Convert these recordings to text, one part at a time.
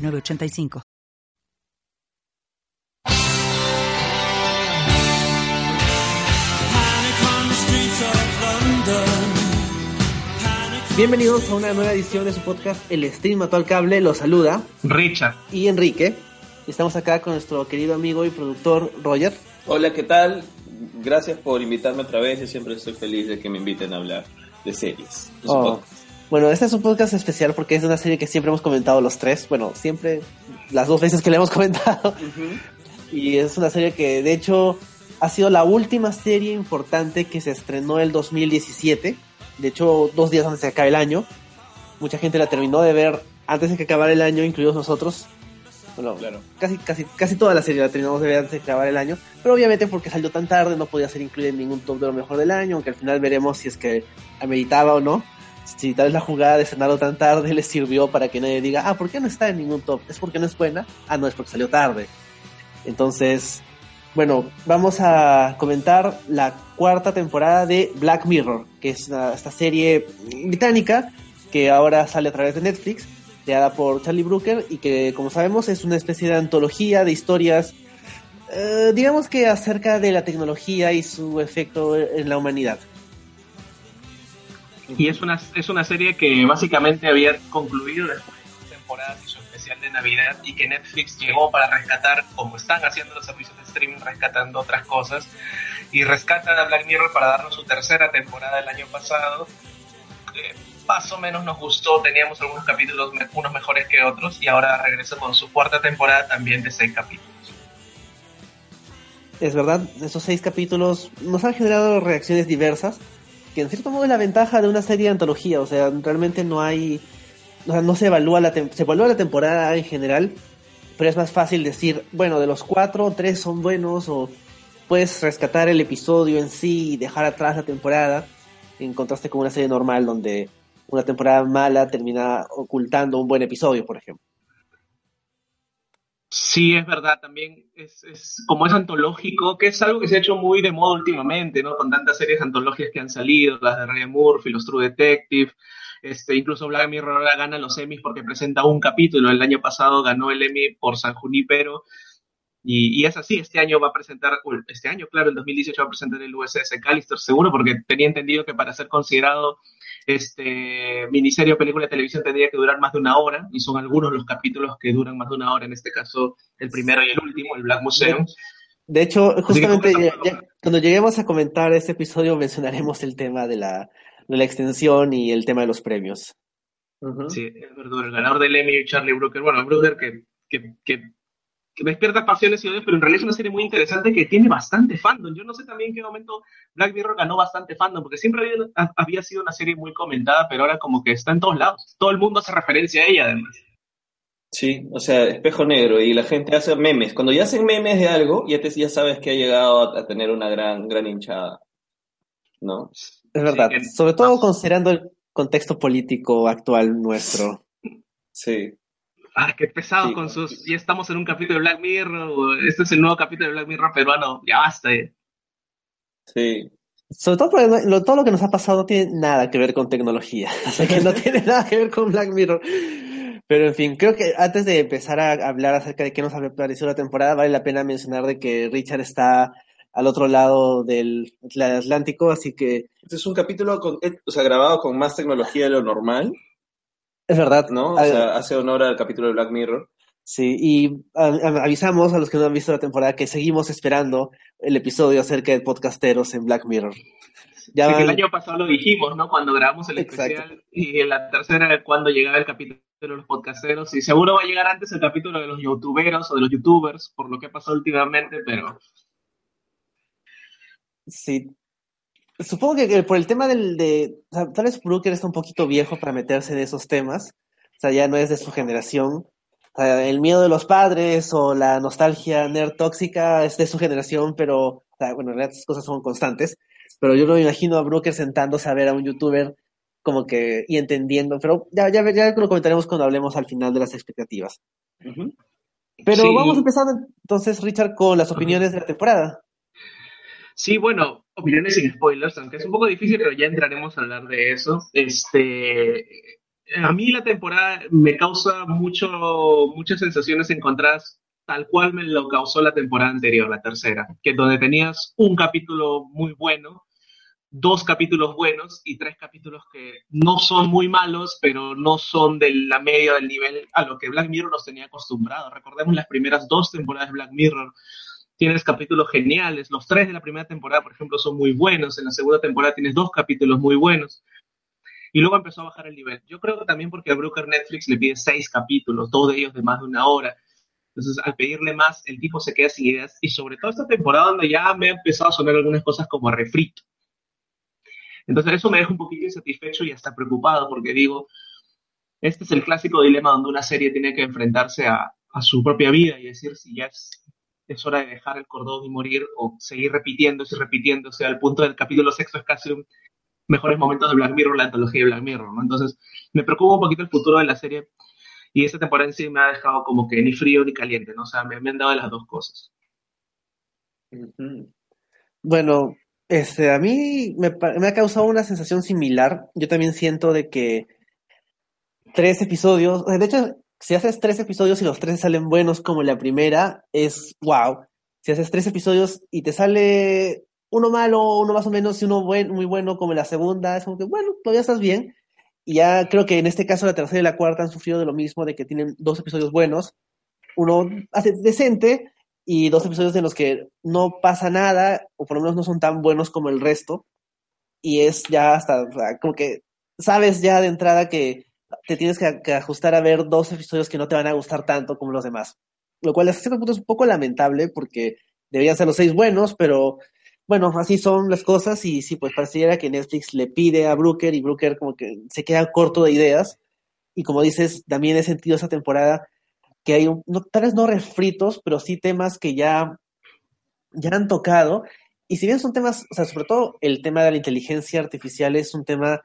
985. Bienvenidos a una nueva edición de su podcast El Stream Mató al Cable. Los saluda Richard y Enrique. Estamos acá con nuestro querido amigo y productor Roger. Hola, ¿qué tal? Gracias por invitarme otra vez. Yo siempre estoy feliz de que me inviten a hablar de series. De oh. Bueno, este es un podcast especial porque es una serie que siempre hemos comentado los tres. Bueno, siempre, las dos veces que le hemos comentado. Y es una serie que, de hecho, ha sido la última serie importante que se estrenó el 2017. De hecho, dos días antes de que acabe el año. Mucha gente la terminó de ver antes de que acabara el año, incluidos nosotros. Bueno, claro. casi, casi, casi toda la serie la terminamos de ver antes de que acabara el año. Pero obviamente porque salió tan tarde no podía ser incluida en ningún top de lo mejor del año, aunque al final veremos si es que ameritaba o no si tal vez la jugada de estrenarlo tan tarde le sirvió para que nadie diga, ah, ¿por qué no está en ningún top? ¿Es porque no es buena? Ah, no, es porque salió tarde. Entonces, bueno, vamos a comentar la cuarta temporada de Black Mirror, que es esta serie británica que ahora sale a través de Netflix, creada por Charlie Brooker y que, como sabemos, es una especie de antología de historias, eh, digamos que acerca de la tecnología y su efecto en la humanidad. Y es una, es una serie que básicamente había concluido después de dos temporadas y su especial de Navidad y que Netflix llegó para rescatar, como están haciendo los servicios de streaming, rescatando otras cosas. Y rescatan a Black Mirror para darnos su tercera temporada el año pasado. Eh, más o menos nos gustó, teníamos algunos capítulos unos mejores que otros y ahora regresa con su cuarta temporada también de seis capítulos. Es verdad, esos seis capítulos nos han generado reacciones diversas que en cierto modo es la ventaja de una serie de antología, o sea, realmente no hay, o sea, no se evalúa la, se evalúa la temporada en general, pero es más fácil decir, bueno, de los cuatro, tres son buenos, o puedes rescatar el episodio en sí y dejar atrás la temporada, en contraste con una serie normal donde una temporada mala termina ocultando un buen episodio, por ejemplo. Sí, es verdad, también es, es, como es antológico, que es algo que se ha hecho muy de moda últimamente, ¿no? Con tantas series antológicas que han salido, las de Ryan Murphy, los True Detective, este, incluso Black Mirror gana los Emmys porque presenta un capítulo, el año pasado ganó el Emmy por San Junipero, y, y es así, este año va a presentar, este año, claro, el 2018 va a presentar el USS Callister, seguro, porque tenía entendido que para ser considerado este miniserie o película de televisión tendría que durar más de una hora, y son algunos los capítulos que duran más de una hora, en este caso el primero y el último, el Black Museum. De hecho, justamente cuando lleguemos a comentar este episodio mencionaremos el tema de la, de la extensión y el tema de los premios. Sí, es verdad, el ganador del Emmy, Charlie Brooker, bueno, Brooker que, que, que despierta pasiones y odios, pero en realidad es una serie muy interesante que tiene bastante fandom. Yo no sé también en qué momento Black Mirror ganó bastante fandom, porque siempre había, había sido una serie muy comentada, pero ahora como que está en todos lados. Todo el mundo hace referencia a ella, además. Sí, o sea, espejo negro y la gente hace memes. Cuando ya hacen memes de algo, ya, te, ya sabes que ha llegado a, tener una gran, gran hinchada. ¿No? Es verdad, sobre todo considerando el contexto político actual nuestro. Sí. Ah, qué pesado con sus. Ya estamos en un capítulo de Black Mirror. Este es el nuevo capítulo de Black Mirror peruano. Ya basta. Eh. Sí. Sobre todo porque todo lo que nos ha pasado no tiene nada que ver con tecnología. O sea que no tiene nada que ver con Black Mirror. Pero en fin, creo que antes de empezar a hablar acerca de qué nos ha parecido la temporada, vale la pena mencionar de que Richard está al otro lado del Atlántico, así que... Este es un capítulo con, o sea, grabado con más tecnología de lo normal. Es verdad. ¿No? O sea, hace honor al capítulo de Black Mirror. Sí, y avisamos a los que no han visto la temporada que seguimos esperando el episodio acerca de podcasteros en Black Mirror. Ya el año pasado lo dijimos, ¿no? Cuando grabamos el especial y en la tercera cuando llegaba el capítulo de los podcasteros y seguro va a llegar antes el capítulo de los youtuberos o de los youtubers por lo que ha pasado últimamente, pero Sí, Supongo que, por el tema del de. tal vez Brooker está un poquito viejo para meterse en esos temas. O sea, ya no es de su generación. el miedo de los padres o la nostalgia nerd tóxica es de su generación, pero bueno, en realidad estas cosas son constantes. Pero yo no me imagino a Brooker sentándose a ver a un youtuber como que y entendiendo, pero ya, ya, ya lo comentaremos cuando hablemos al final de las expectativas. Pero vamos empezando entonces, Richard, con las opiniones de la temporada. Sí, bueno, opiniones sin spoilers, aunque es un poco difícil, pero ya entraremos a hablar de eso. Este, a mí la temporada me causa mucho, muchas sensaciones encontradas, tal cual me lo causó la temporada anterior, la tercera, que donde tenías un capítulo muy bueno, dos capítulos buenos y tres capítulos que no son muy malos, pero no son de la media del nivel a lo que Black Mirror nos tenía acostumbrados. Recordemos las primeras dos temporadas de Black Mirror. Tienes capítulos geniales. Los tres de la primera temporada, por ejemplo, son muy buenos. En la segunda temporada tienes dos capítulos muy buenos. Y luego empezó a bajar el nivel. Yo creo que también porque a Brooker Netflix le pide seis capítulos, dos de ellos de más de una hora. Entonces, al pedirle más, el tipo se queda sin ideas. Y sobre todo esta temporada donde ya me ha empezado a sonar algunas cosas como refrito entonces eso me deja un poquito insatisfecho y hasta preocupado porque digo, este es el clásico dilema donde una serie tiene que enfrentarse a, su propia vida y decir si ya es, es, hora de dejar el cordón y morir o seguir repitiéndose y repitiéndose al punto del capítulo sexto es casi un mejores momentos de Black Mirror, la antología de Black Mirror, ¿no? Entonces me preocupa un poquito el futuro de la serie y esta temporada sí me ha dejado como que ni frío ni caliente, ¿no? O sea, me, me han dado las dos cosas. Bueno, este, a mí me, ha causado una sensación similar. Yo también siento de que tres episodios, de hecho, si haces tres episodios y los tres salen buenos como la primera, es wow. Si haces tres episodios y te sale uno malo, uno más o menos y uno muy bueno como la segunda, es como que, bueno, todavía estás bien. Y ya creo que en este caso la tercera y la cuarta han sufrido de lo mismo, de que tienen dos episodios buenos, uno hace decente y dos episodios en los que no pasa nada, o por lo menos no son tan buenos como el resto, y es ya hasta, como que sabes ya de entrada que te tienes que, ajustar a ver dos episodios que no te van a gustar tanto como los demás. Lo cual hasta cierto punto es un poco lamentable porque deberían ser los seis buenos, pero bueno, así son las cosas y sí, pues pareciera que Netflix le pide a Brooker y Brooker como que se queda corto de ideas. Y como dices, también he sentido esa temporada que hay, no, tal vez no refritos, pero sí temas que ya, ya han tocado. Y si bien son temas, o sea, sobre todo el tema de la inteligencia artificial es un tema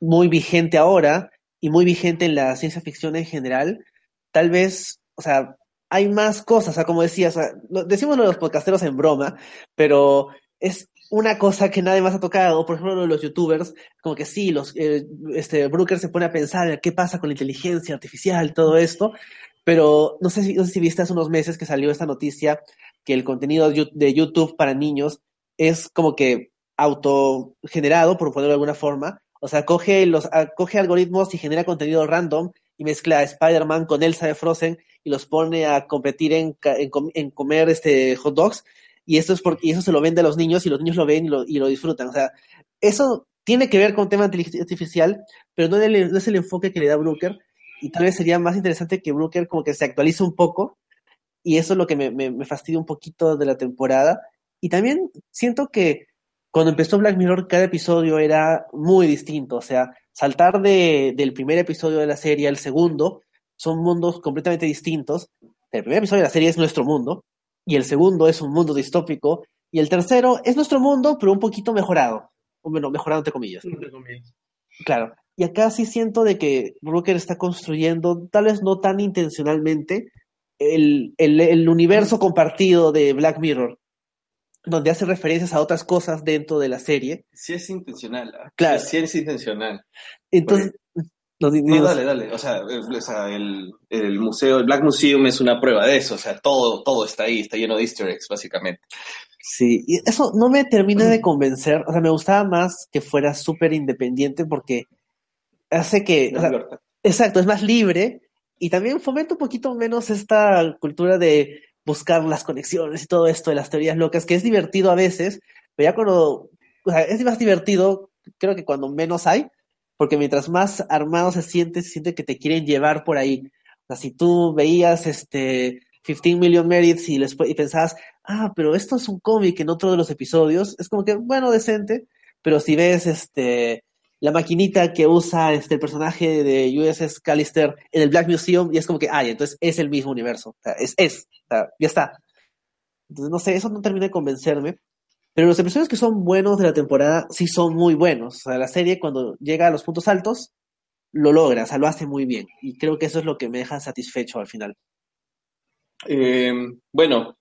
muy vigente ahora y muy vigente en la ciencia ficción en general, tal vez, o sea, hay más cosas, o sea, como decías, decimos los podcasteros en broma, pero es una cosa que nadie más ha tocado, por ejemplo, los youtubers, como que sí, los, eh, este, Brooker se pone a pensar qué pasa con la inteligencia artificial, todo esto, pero no sé si, no sé si viste hace unos meses que salió esta noticia que el contenido de YouTube para niños es como que autogenerado, por ponerlo de alguna forma. O sea, coge, los, ah, coge algoritmos y genera contenido random y mezcla a Spider-Man con Elsa de Frozen y los pone a competir en, en, comer este hot dogs. Y eso, es porque, eso se lo vende a los niños y los niños lo ven y lo, y lo disfrutan. O sea, eso tiene que ver con tema inteligencia artificial, pero no, no es el enfoque que le da Brooker y tal vez sería más interesante que Brooker como que se actualice un poco y eso es lo que me, me, fastidia un poquito de la temporada. Y también siento que cuando empezó Black Mirror cada episodio era muy distinto, o sea, saltar de, del primer episodio de la serie al segundo son mundos completamente distintos. El primer episodio de la serie es nuestro mundo y el segundo es un mundo distópico y el tercero es nuestro mundo pero un poquito mejorado, bueno, mejorado entre comillas. Entre comillas. Claro. Y acá sí siento de que Brooker está construyendo, tal vez no tan intencionalmente, el, el, universo compartido de Black Mirror, donde hace referencias a otras cosas dentro de la serie. Sí es intencional. ¿ah? Claro. Sí es intencional. Entonces... No, dale, dale. O sea, el, el, museo, el Black Museum es una prueba de eso. O sea, todo, todo está ahí, está lleno de easter eggs, básicamente. Sí, y eso no me termina de convencer. O sea, me gustaba más que fuera súper independiente porque hace que... exacto, es más libre y también fomenta un poquito menos esta cultura de buscar las conexiones y todo esto de las teorías locas, que es divertido a veces, pero ya cuando... O sea, es más divertido, creo que cuando menos hay, porque mientras más armado se siente, se siente que te quieren llevar por ahí. O sea, si tú veías este 15 Million Merits y, y pensabas, ah, pero esto es un cómic en otro de los episodios, es como que, bueno, decente, pero si ves este la maquinita que usa este el personaje de USS Callister en el Black Museum y es como que, ay, entonces es el mismo universo, es, es, ya está. Entonces, no sé, eso no termina de convencerme, pero los episodios que son buenos de la temporada sí son muy buenos. O sea, la serie cuando llega a los puntos altos, lo logra, o sea, lo hace muy bien. Y creo que eso es lo que me deja satisfecho al final. Eh, bueno,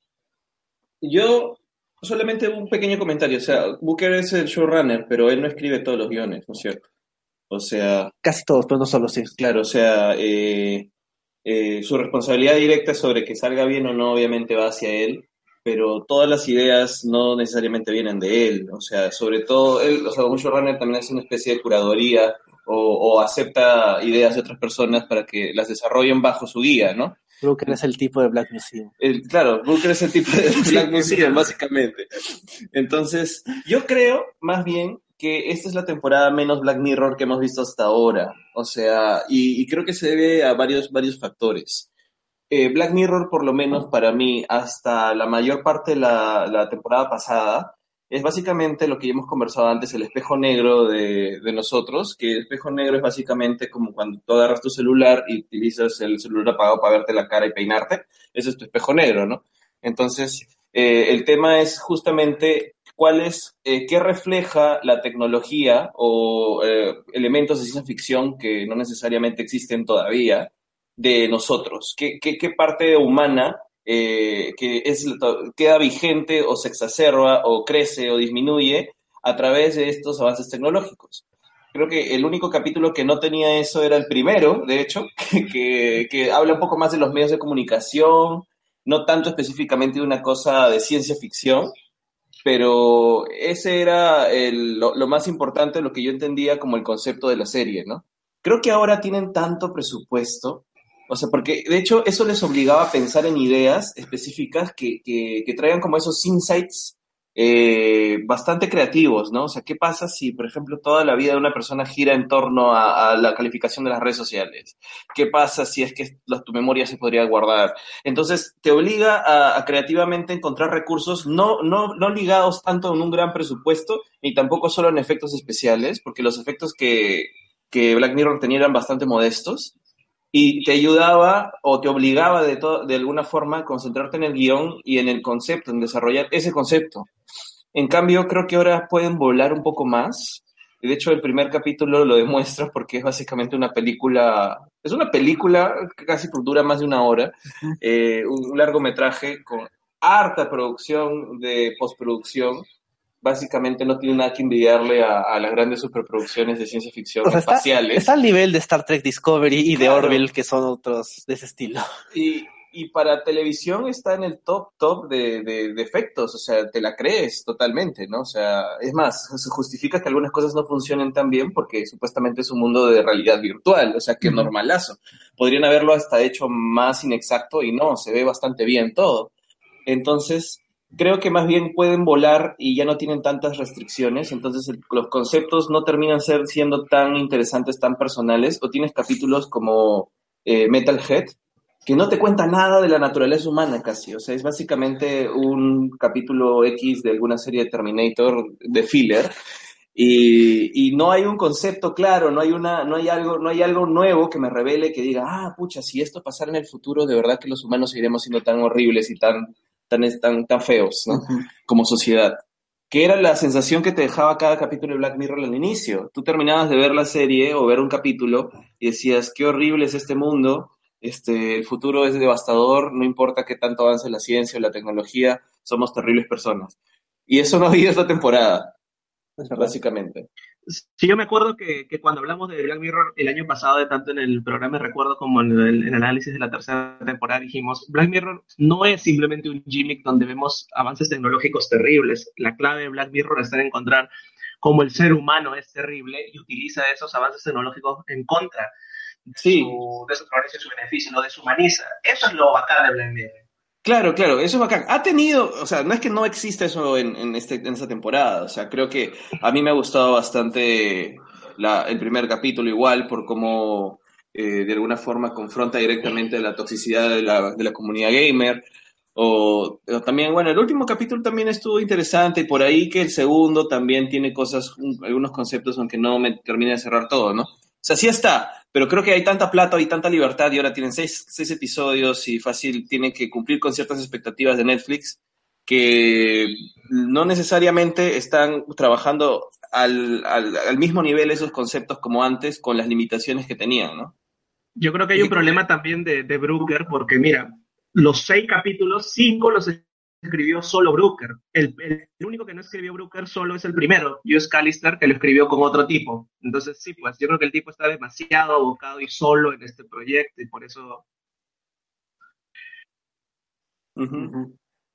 yo solamente un pequeño comentario. O sea, Booker es el showrunner, pero él no escribe todos los guiones, ¿no es cierto? O sea. Casi todos, pero no solo, sí. Claro, o sea, eh, eh, su responsabilidad directa sobre que salga bien o no, obviamente va hacia él, pero todas las ideas no necesariamente vienen de él. O sea, sobre todo, él, o sea, un showrunner también hace una especie de curaduría o, acepta ideas de otras personas para que las desarrollen bajo su guía, ¿no? Booker es el tipo de Black Museum. claro, Booker es el tipo de Black Museum, básicamente. Entonces, yo creo más bien que esta es la temporada menos Black Mirror que hemos visto hasta ahora. O sea, y, creo que se debe a varios, varios factores. Eh, Black Mirror, por lo menos para mí, hasta la mayor parte de la, la temporada pasada, es básicamente lo que hemos conversado antes, el espejo negro de, de, nosotros, que el espejo negro es básicamente como cuando tú agarras tu celular y utilizas el celular apagado para verte la cara y peinarte, ese es tu espejo negro, ¿no? Entonces, eh, el tema es justamente cuál es, eh, qué refleja la tecnología o eh, elementos de ciencia ficción que no necesariamente existen todavía de nosotros, qué, qué, qué parte humana eh, que es, queda vigente o se exacerba o crece o disminuye a través de estos avances tecnológicos. Creo que el único capítulo que no tenía eso era el primero, de hecho, que, que, habla un poco más de los medios de comunicación, no tanto específicamente de una cosa de ciencia ficción, pero ese era lo, lo, más importante, lo que yo entendía como el concepto de la serie, ¿no? Creo que ahora tienen tanto presupuesto o sea, porque de hecho eso les obligaba a pensar en ideas específicas que, que, que como esos insights eh, bastante creativos, ¿no? O sea, ¿qué pasa si, por ejemplo, toda la vida de una persona gira en torno a, la calificación de las redes sociales? ¿Qué pasa si es que tu memoria se podría guardar? Entonces, te obliga a, a creativamente encontrar recursos no, no, no ligados tanto en un gran presupuesto, ni tampoco solo en efectos especiales, porque los efectos que, que Black Mirror tenía eran bastante modestos y te ayudaba o te obligaba de, de alguna forma a concentrarte en el guion y en el concepto, en desarrollar ese concepto. En cambio, creo que ahora pueden volar un poco más. De hecho, el primer capítulo lo demuestra porque es básicamente una película, es una película que casi dura más de una hora, eh, un largometraje con harta producción de postproducción, básicamente no tiene nada que envidiarle a, las grandes superproducciones de ciencia ficción espaciales. Está, al nivel de Star Trek Discovery y de Orville, que son otros de ese estilo. Y, y para televisión está en el top, top de, de, efectos, o sea, te la crees totalmente, ¿no? O sea, es más, se justifica que algunas cosas no funcionen tan bien porque supuestamente es un mundo de realidad virtual, o sea, que normalazo. Podrían haberlo hasta hecho más inexacto y no, se ve bastante bien todo. Entonces, creo que más bien pueden volar y ya no tienen tantas restricciones, entonces los conceptos no terminan ser, siendo tan interesantes, tan personales, o tienes capítulos como eh, Metalhead, que no te cuenta nada de la naturaleza humana casi, o sea, es básicamente un capítulo X de alguna serie de Terminator de filler, y, no hay un concepto claro, no hay, una, no, hay algo, no hay algo nuevo que me revele que diga, ah, pucha, si esto pasara en el futuro, de verdad que los humanos seguiremos siendo tan horribles y tan tan, tan, tan feos, ¿no? Como sociedad. Que era la sensación que te dejaba cada capítulo de Black Mirror al inicio. Tú terminabas de ver la serie o ver un capítulo y decías, qué horrible es este mundo, este, el futuro es devastador, no importa qué tanto avance la ciencia o la tecnología, somos terribles personas. Y eso no ha habido esta temporada, básicamente. Sí, yo me acuerdo que, que, cuando hablamos de Black Mirror el año pasado, de tanto en el programa recuerdo como en el, análisis de la tercera temporada, dijimos, Black Mirror no es simplemente un gimmick donde vemos avances tecnológicos terribles. La clave de Black Mirror está en encontrar cómo el ser humano es terrible y utiliza esos avances tecnológicos en contra de, su, de su progreso y su beneficio, lo deshumaniza. Eso es lo bacán de Black Mirror. Claro, claro, eso es bacán. Ha tenido, o sea, no es que no exista eso en, en, este, en esta temporada, o sea, creo que a mí me ha gustado bastante la, el primer capítulo igual por cómo eh, de alguna forma confronta directamente la toxicidad de la, de la comunidad gamer. O, también, bueno, el último capítulo también estuvo interesante, por ahí que el segundo también tiene cosas, algunos conceptos, aunque no me termine de cerrar todo, ¿no? O sea, está, pero creo que hay tanta plata y tanta libertad y ahora tienen seis, seis episodios y fácil tienen que cumplir con ciertas expectativas de Netflix que no necesariamente están trabajando al, al, mismo nivel esos conceptos como antes con las limitaciones que tenían, ¿no? Yo creo que hay un problema también de, de Brooker porque, mira, los seis capítulos, cinco los escribió solo Brooker. El, el, único que no escribió Brooker solo es el primero, Hugh Callister, que lo escribió con otro tipo. Entonces, sí, pues yo creo que el tipo está demasiado abocado y solo en este proyecto y por eso...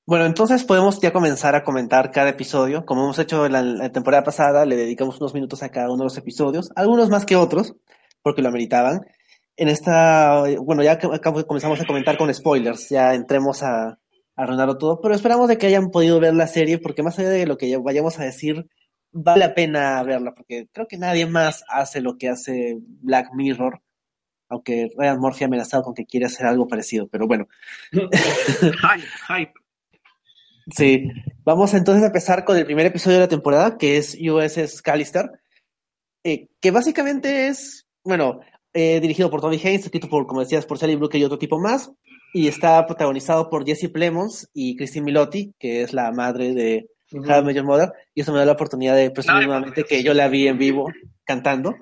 Bueno, entonces podemos ya comenzar a comentar cada episodio. Como hemos hecho en la, temporada pasada, le dedicamos unos minutos a cada uno de los episodios, algunos más que otros, porque lo ameritaban. En esta, bueno, ya comenzamos a comentar con spoilers, ya entremos a, arruinarlo todo, pero esperamos de que hayan podido ver la serie, porque más allá de lo que vayamos a decir, vale la pena verla, porque creo que nadie más hace lo que hace Black Mirror, aunque Ryan Murphy ha amenazado con que quiere hacer algo parecido, pero bueno. hype, hype. Sí, vamos entonces a empezar con el primer episodio de la temporada, que es USS Callister, eh, que básicamente es, bueno, eh, dirigido por Tommy Haynes, escrito por, como decías, por Sally Brooke y otro tipo más, y está protagonizado por Jesse Plemons y Christine Milotti, que es la madre de uh Major Mother, y eso me da la oportunidad de presumir nuevamente que yo la vi en vivo cantando.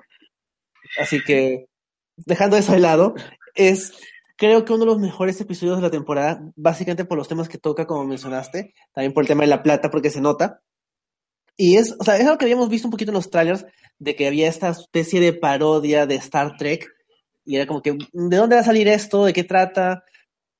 Así que, dejando eso de lado, es creo que uno de los mejores episodios de la temporada, básicamente por los temas que toca, como mencionaste, también por el tema de la plata, porque se nota. Y es, o sea, es algo que habíamos visto un poquito en los trailers, de que había esta especie de parodia de Star Trek, y era como que, ¿de dónde va a salir esto? ¿De qué trata?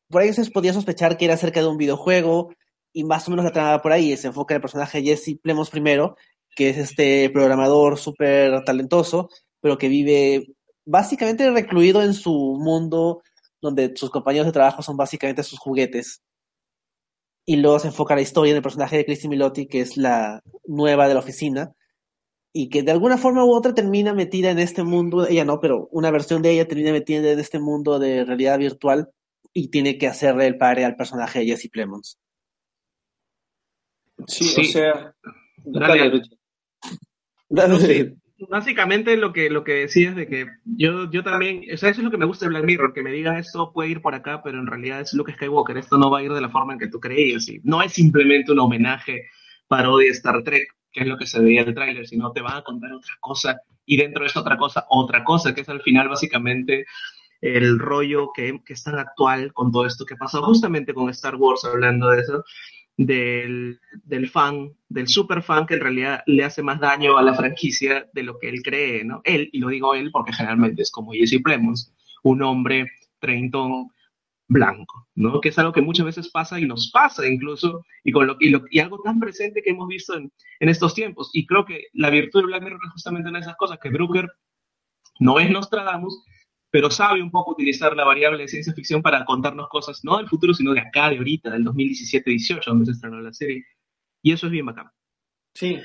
Por ahí se podía sospechar que era acerca de un videojuego y más o menos la trama por ahí se enfoca en el personaje Jesse Plemons primero, que es este programador súper talentoso, pero que vive básicamente recluido en su mundo donde sus compañeros de trabajo son básicamente sus juguetes. Y luego se enfoca la historia en el personaje de Christy Milotti, que es la nueva de la oficina, y que de alguna forma u otra termina metida en este mundo, ella no, pero una versión de ella termina metida en este mundo de realidad virtual y tiene que hacerle el padre al personaje de Jesse Plemons. Sí, o sea. básicamente lo que, lo que decías de que yo, yo también, o sea, eso es lo que me gusta de Black Mirror, que me diga esto puede ir por acá, pero en realidad es lo que Skywalker, esto no va a ir de la forma en que tú creías, y no es simplemente un homenaje, parodia Star Trek, que es lo que se veía en el tráiler, sino te van a contar otra cosa, y dentro de esa otra cosa, otra cosa, que es al final básicamente el rollo que, que, es tan actual con todo esto que pasó justamente con Star Wars, hablando de eso, del, del fan, del super fan que en realidad le hace más daño a la franquicia de lo que él cree, ¿no? Él, y lo digo él porque generalmente es como Jesse Plemons, un hombre treintón blanco, ¿no? Que es algo que muchas veces pasa y nos pasa incluso, y, con lo, y, lo, y algo tan presente que hemos visto en, en, estos tiempos. Y creo que la virtud de Black Mirror es justamente en esas cosas, que Brooker no es Nostradamus, pero sabe un poco utilizar la variable de ciencia ficción para contarnos cosas, no del futuro, sino de acá, de ahorita, del 2017-18, donde se estrenó la serie. Y eso es bien bacán. Sí,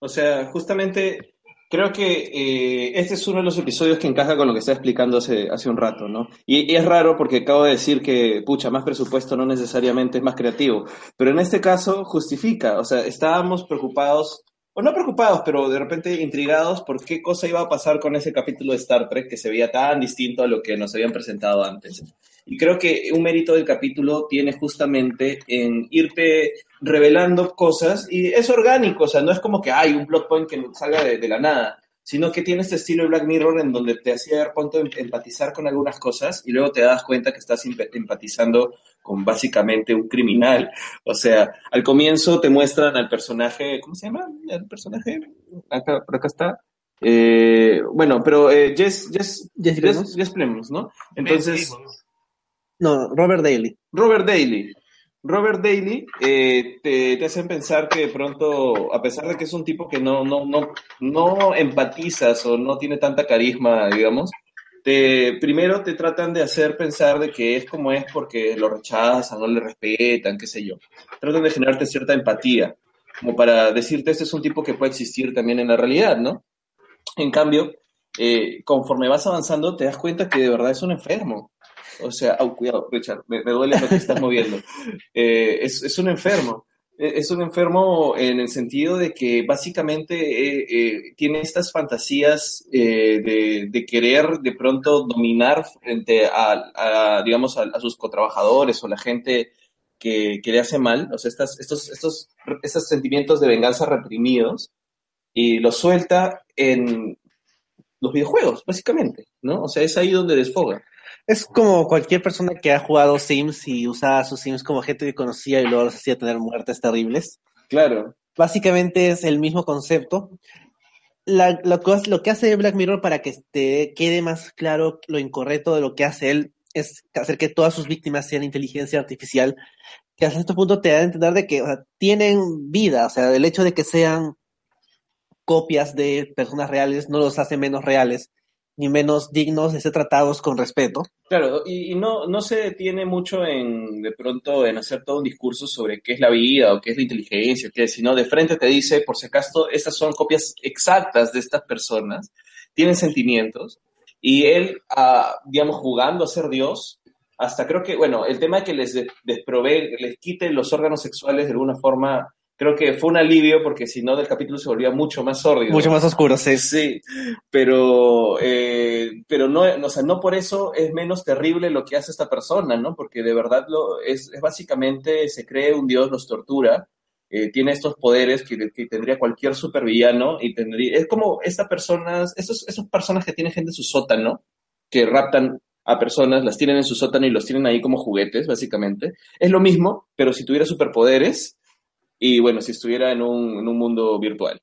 o sea, justamente creo que eh, este es uno de los episodios que encaja con lo que está explicando hace, hace un rato, ¿no? Y, y, es raro porque acabo de decir que, pucha, más presupuesto no necesariamente es más creativo, pero en este caso justifica, o sea, estábamos preocupados o no preocupados, pero de repente intrigados por qué cosa iba a pasar con ese capítulo de Star Trek que se veía tan distinto a lo que nos habían presentado antes. Y creo que un mérito del capítulo tiene justamente en irte revelando cosas y es orgánico, o sea, no es como que hay un plot point que salga de la nada, sino que tiene este estilo de Black Mirror en donde te hacía dar punto de empatizar con algunas cosas y luego te das cuenta que estás empatizando con básicamente un criminal. O sea, al comienzo te muestran al personaje, ¿cómo se llama? El personaje, acá, por acá está. Eh, bueno, pero eh, Jess, Jess, Jess, Jess, Plemons, ¿no? Entonces... No, Robert Daly. Robert Daly. Robert Daly eh, te, te, hacen pensar que de pronto, a pesar de que es un tipo que no, no, no, no empatizas o no tiene tanta carisma, digamos, te, primero te tratan de hacer pensar de que es como es porque lo rechazan, no le respetan, qué sé yo. Tratan de generarte cierta empatía, como para decirte, este es un tipo que puede existir también en la realidad, ¿no? En cambio, eh, conforme vas avanzando, te das cuenta que de verdad es un enfermo O sea, oh, cuidado, Richard, me, duele lo que estás moviendo. Eh, es, es, un enfermo. E, es un enfermo en el sentido de que básicamente eh, eh, tiene estas fantasías de, de, querer de pronto dominar frente a, digamos, a, sus cotrabajadores o la gente que, que, le hace mal, o sea, estas, estos, estos, estos sentimientos de venganza reprimidos, y los suelta en los videojuegos, básicamente, ¿no? O sea, es ahí donde desfoga. Es como cualquier persona que ha jugado Sims y usaba sus Sims como gente que conocía y luego los hacía tener muertes terribles. Claro. Básicamente es el mismo concepto. lo, lo, que hace Black Mirror para que te quede más claro lo incorrecto de lo que hace él es hacer que todas sus víctimas sean inteligencia artificial, que hasta este punto te da a entender de que tienen vida, o sea, el hecho de que sean copias de personas reales no los hace menos reales ni menos dignos de ser tratados con respeto. Claro, y, no, no se detiene mucho en, de pronto, en hacer todo un discurso sobre qué es la vida o qué es la inteligencia, qué sino de frente te dice, por si acaso, estas son copias exactas de estas personas, tienen sentimientos, y él, ah, digamos, jugando a ser Dios, hasta creo que, bueno, el tema de que les desprove, les quite los órganos sexuales de alguna forma creo que fue un alivio porque si no, del capítulo se volvía mucho más sórdido. Mucho más oscuro, sí. Sí, pero, eh, pero no, o sea, no por eso es menos terrible lo que hace esta persona, ¿no? Porque de verdad lo, es, básicamente, se cree un dios, los tortura, eh, tiene estos poderes que, tendría cualquier supervillano y tendría, es como estas personas, esos, esas personas que tienen gente en su sótano, que raptan a personas, las tienen en su sótano y los tienen ahí como juguetes, básicamente. Es lo mismo, pero si tuviera superpoderes, y bueno, si estuviera en un, en un mundo virtual,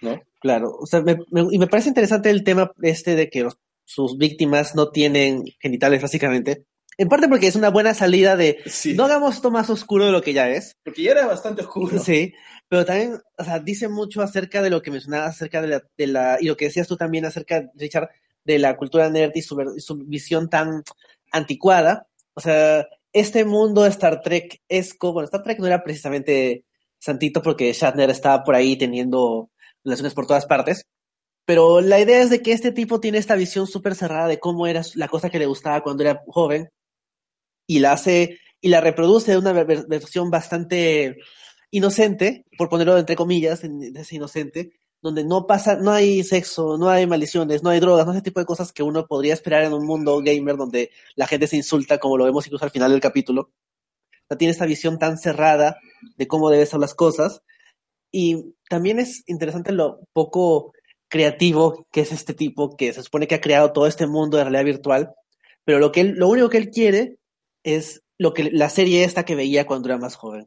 ¿no? Claro, o sea, me, y me parece interesante el tema este de que sus víctimas no tienen genitales, básicamente. En parte porque es una buena salida de no hagamos esto más oscuro de lo que ya es. Porque ya era bastante oscuro. Sí, pero también, o sea, dice mucho acerca de lo que mencionabas, acerca de la, de la, y lo que decías tú también acerca, Richard, de la cultura nerd y su, su visión tan anticuada. O sea, este mundo Star Trek esco, bueno, Star Trek no era precisamente santito porque Shatner estaba por ahí teniendo relaciones por todas partes. Pero la idea es de que este tipo tiene esta visión súper cerrada de cómo era la cosa que le gustaba cuando era joven y la hace y la reproduce de una versión bastante inocente, por ponerlo entre comillas, es inocente, donde no pasa, no hay sexo, no hay maldiciones, no hay drogas, no ese tipo de cosas que uno podría esperar en un mundo gamer donde la gente se insulta, como lo vemos incluso al final del capítulo tiene esta visión tan cerrada de cómo deben ser las cosas. Y también es interesante lo poco creativo que es este tipo, que se supone que ha creado todo este mundo de realidad virtual, pero lo, que lo único que él quiere es lo que la serie esta que veía cuando era más joven.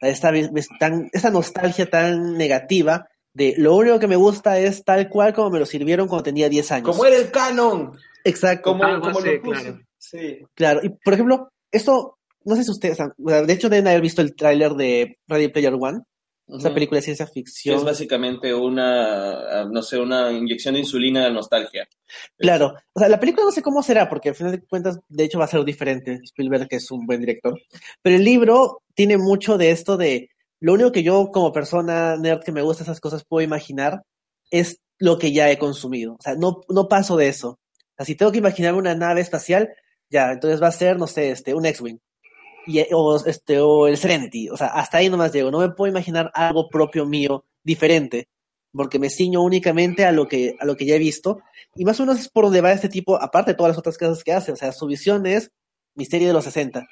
Esta, tan, esa nostalgia tan negativa de lo único que me gusta es tal cual como me lo sirvieron cuando tenía 10 años. Como era el canon. Exacto. Como, como lo claro. Sí. Claro, y por ejemplo, esto no sé si ustedes, de hecho deben haber visto el tráiler de Ready Player One, esa película de ciencia ficción. es básicamente una, no sé, una inyección de insulina de nostalgia. Claro, o sea, la película no sé cómo será, porque al final de cuentas, de hecho, va a ser diferente. Spielberg que es un buen director. Pero el libro tiene mucho de esto de, lo único que yo como persona nerd que me gusta esas cosas puedo imaginar es lo que ya he consumido. O sea, no, no paso de eso. O sea, si tengo que imaginar una nave espacial, ya, entonces va a ser, no sé, este, un X-Wing y, o, este, o el Serenity. O sea, hasta ahí nomás llego. No me puedo imaginar algo propio mío diferente, porque me ciño únicamente a lo que, a lo que ya he visto. Y más o menos es por donde va este tipo, aparte de todas las otras cosas que hace. O sea, su visión es misterio de los 60,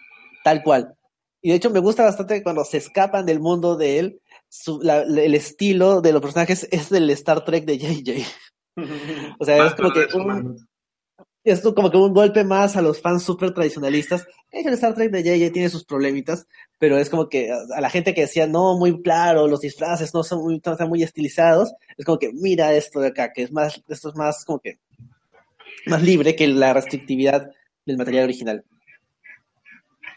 tal cual. Y de hecho me gusta bastante cuando se escapan del mundo de él, el estilo de los personajes es del Star Trek de JJ. o sea, es como que esto como que un golpe más a los fans súper tradicionalistas. El Star Trek de JJ tiene sus problemitas, pero es como que a la gente que decía, no, muy claro, los disfraces no son muy, están muy estilizados, es como que mira esto de acá, que es más, esto es más como que más libre que la restrictividad del material original.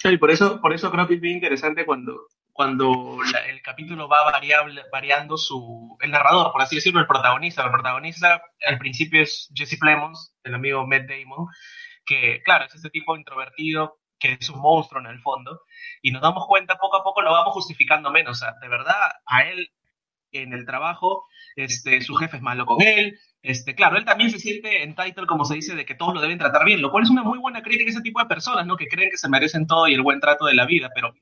Sí, por eso, por eso creo que es bien interesante cuando, cuando el capítulo va variable, variando su, el narrador, por así decirlo, el protagonista. El protagonista al principio es Jesse Plemons, el amigo Matt Damon, que claro, es este tipo introvertido que es un monstruo en el fondo, y nos damos cuenta poco a poco lo vamos justificando menos. O sea, de verdad, a él en el trabajo este, su jefe es malo con él, este, claro, él también se siente entitled, como se dice, de que todos lo deben tratar bien, lo cual es una muy buena crítica a ese tipo de personas, ¿no? Que creen que se merecen todo y el buen trato de la vida, pero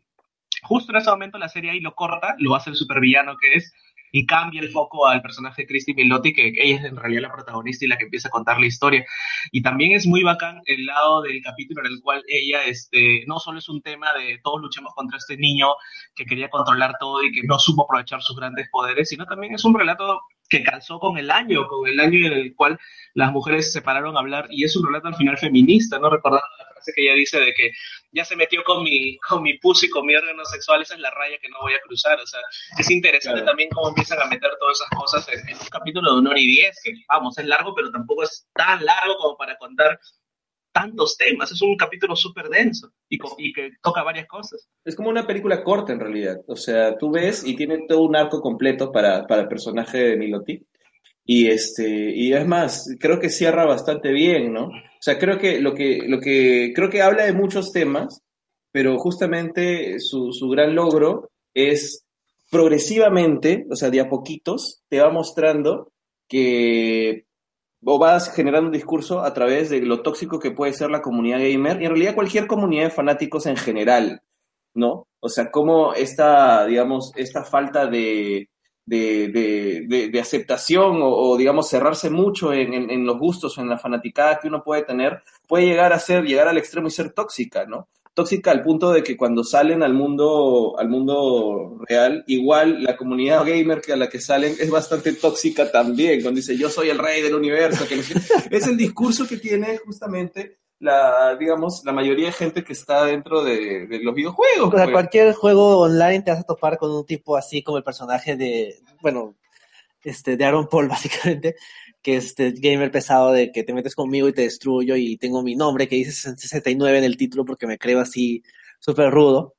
justo en ese momento la serie ahí lo corta, lo hace el supervillano que es, y cambia el foco al personaje de Christy Milotti, que ella es en realidad la protagonista y la que empieza a contar la historia. Y también es muy bacán el lado del capítulo en el cual ella este, no solo es un tema de todos luchamos contra este niño que quería controlar todo y que no supo aprovechar sus grandes poderes, sino también es un relato que calzó con el año, con el año en el cual las mujeres se pararon a hablar y es un relato al final feminista, ¿no? Recordando la frase que ella dice de que ya se metió con mi, con mi pus y con mi órgano sexual, esa es la raya que no voy a cruzar, o sea, es interesante también cómo empiezan a meter todas esas cosas en, un capítulo de una hora y diez, que vamos, es largo, pero tampoco es tan largo como para contar tantos temas, es un capítulo súper denso y, y, que toca varias cosas. Es como una película corta en realidad, o sea, tú ves y tiene todo un arco completo para, para el personaje de Miloti. Y este, y es más, creo que cierra bastante bien, ¿no? O sea, creo que lo que, lo que, creo que habla de muchos temas, pero justamente su, su gran logro es progresivamente, o sea, de a poquitos, te va mostrando que o vas generando un discurso a través de lo tóxico que puede ser la comunidad gamer y en realidad cualquier comunidad de fanáticos en general, ¿no? O sea, cómo esta, digamos, esta falta de, de, aceptación o, digamos, cerrarse mucho en, en, los gustos en la fanaticada que uno puede tener, puede llegar a ser, llegar al extremo y ser tóxica, ¿no? tóxica al punto de que cuando salen al mundo, al mundo real, igual la comunidad gamer que a la que salen es bastante tóxica también, cuando dice yo soy el rey del universo, que es el discurso que tiene justamente la, digamos, la mayoría de gente que está dentro de, los videojuegos. Pues. cualquier juego online te vas a topar con un tipo así como el personaje de, bueno, este, de Aaron Paul, básicamente, que es este gamer pesado de que te metes conmigo y te destruyo y tengo mi nombre que dice 69 en el título porque me creo así súper rudo.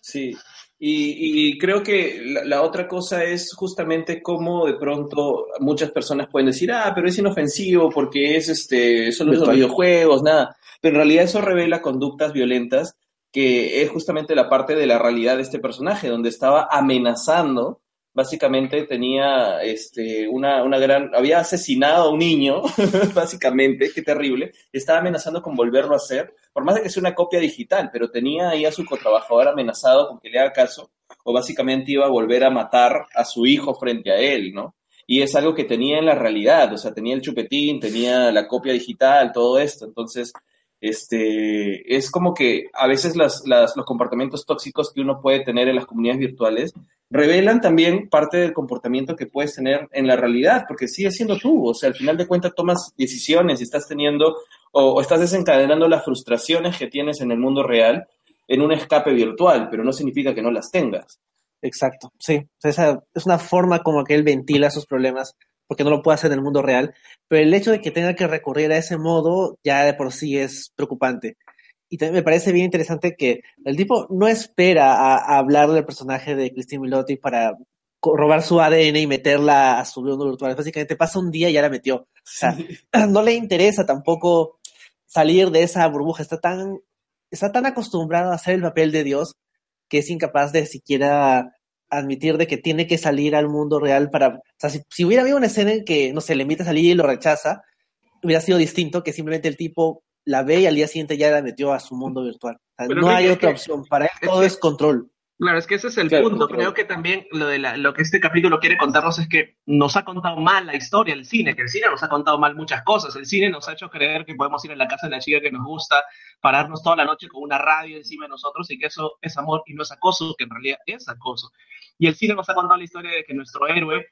Sí, y, creo que la, otra cosa es justamente cómo de pronto muchas personas pueden decir, ah, pero es inofensivo porque es este, solo los videojuegos, nada. Pero en realidad eso revela conductas violentas que es justamente la parte de la realidad de este personaje, donde estaba amenazando básicamente tenía este, una, una gran, había asesinado a un niño, básicamente, qué terrible, estaba amenazando con volverlo a hacer, por más de que sea una copia digital, pero tenía ahí a su cotrabajador amenazado con que le haga caso, o básicamente iba a volver a matar a su hijo frente a él, ¿no? Y es algo que tenía en la realidad, o sea, tenía el chupetín, tenía la copia digital, todo esto, entonces este, es como que a veces las, las, los comportamientos tóxicos que uno puede tener en las comunidades virtuales revelan también parte del comportamiento que puedes tener en la realidad, porque sigue siendo tú, o sea, al final de cuentas tomas decisiones y estás teniendo o, estás desencadenando las frustraciones que tienes en el mundo real en un escape virtual, pero no significa que no las tengas. Exacto, sí, esa es una forma como que él ventila sus problemas porque no lo puede hacer en el mundo real, pero el hecho de que tenga que recurrir a ese modo ya de por sí es preocupante. Y también me parece bien interesante que el tipo no espera a, hablar del personaje de Christine Milotti para robar su ADN y meterla a su mundo virtual. Básicamente pasa un día y ya la metió. O sea, no le interesa tampoco salir de esa burbuja. Está tan, está tan acostumbrado a hacer el papel de Dios que es incapaz de siquiera admitir de que tiene que salir al mundo real para, o sea, si, hubiera habido una escena en que, no sé, le invita a salir y lo rechaza, hubiera sido distinto que simplemente el tipo la ve y al día siguiente ya la metió a su mundo virtual. no hay otra opción, para él todo es control. Claro, es que ese es el punto. Creo que también lo de lo que este capítulo quiere contarnos es que nos ha contado mal la historia, el cine, que el cine nos ha contado mal muchas cosas. El cine nos ha hecho creer que podemos ir a la casa de la chica que nos gusta, pararnos toda la noche con una radio encima de nosotros y que eso es amor y no es acoso, que en realidad es acoso. Y el cine nos ha contado la historia de que nuestro héroe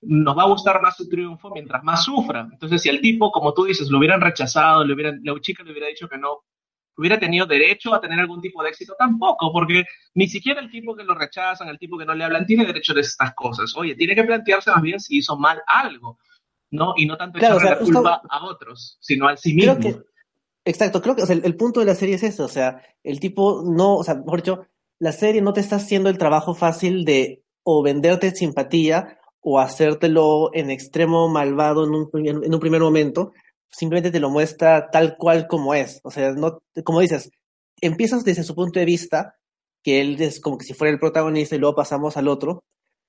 nos va a gustar más su triunfo mientras más sufra. Entonces, si el tipo, como tú dices, lo hubieran rechazado, le hubieran, la chica le hubiera dicho que no, hubiera tenido derecho a tener algún tipo de éxito tampoco, porque ni siquiera el tipo que lo rechazan, el tipo que no le hablan, tiene derecho de estas cosas. Oye, tiene que plantearse más bien si hizo mal algo, ¿no? Y no tanto echarle la culpa a otros, sino a sí mismo. exacto, creo que el, punto de la serie es eso, o sea, el tipo no, o sea, mejor dicho, la serie no te está haciendo el trabajo fácil de o venderte simpatía o hacértelo en extremo malvado en un, en un primer momento, simplemente te lo muestra tal cual como es. O sea, no, como dices, empiezas desde su punto de vista, que él es como que si fuera el protagonista y luego pasamos al otro,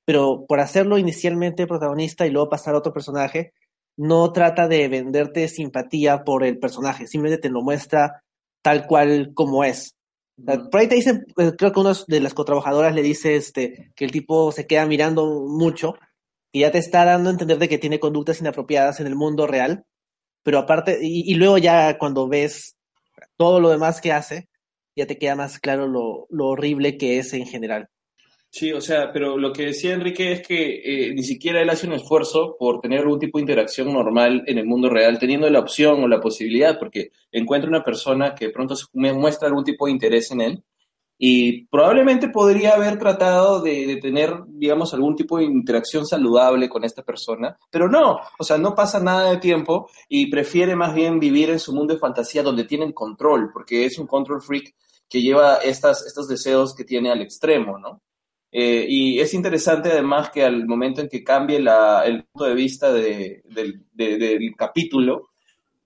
pero por hacerlo inicialmente protagonista y luego pasar a otro personaje, no trata de venderte simpatía por el personaje, simplemente te lo muestra tal cual como es. Por ahí te dicen, eh, creo que una de las cotrabajadoras le dice este, que el tipo se queda mirando mucho y ya te está dando a entender de que tiene conductas inapropiadas en el mundo real, pero aparte, y, luego ya cuando ves todo lo demás que hace, ya te queda más claro lo, lo horrible que es en general. Sí, o sea, pero lo que decía Enrique es que eh, ni siquiera él hace un esfuerzo por tener algún tipo de interacción normal en el mundo real, teniendo la opción o la posibilidad, porque encuentra una persona que pronto muestra algún tipo de interés en él y probablemente podría haber tratado de, de, tener, digamos, algún tipo de interacción saludable con esta persona, pero no, o sea, no pasa nada de tiempo y prefiere más bien vivir en su mundo de fantasía donde tienen control, porque es un control freak que lleva estas, estos deseos que tiene al extremo, ¿no? Eh, y es interesante además que al momento en que cambie el punto de vista del capítulo,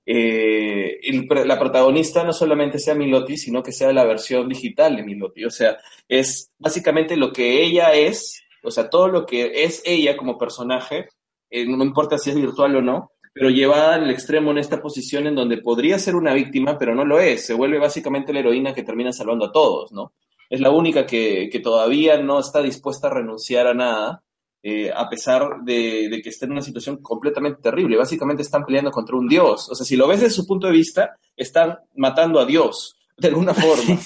eh, la protagonista no solamente sea Miloti, sino que sea la versión digital de Miloti. O sea, es básicamente lo que ella es, o sea, todo lo que es ella como personaje, eh, no importa si es virtual o no, pero llevada al extremo en esta posición en donde podría ser una víctima, pero no lo es. Se vuelve básicamente la heroína que termina salvando a todos, ¿no? es la única que, todavía no está dispuesta a renunciar a nada, eh, a pesar de, que esté en una situación completamente terrible. Básicamente están peleando contra un dios. O sea, si lo ves desde su punto de vista, están matando a Dios, de alguna forma.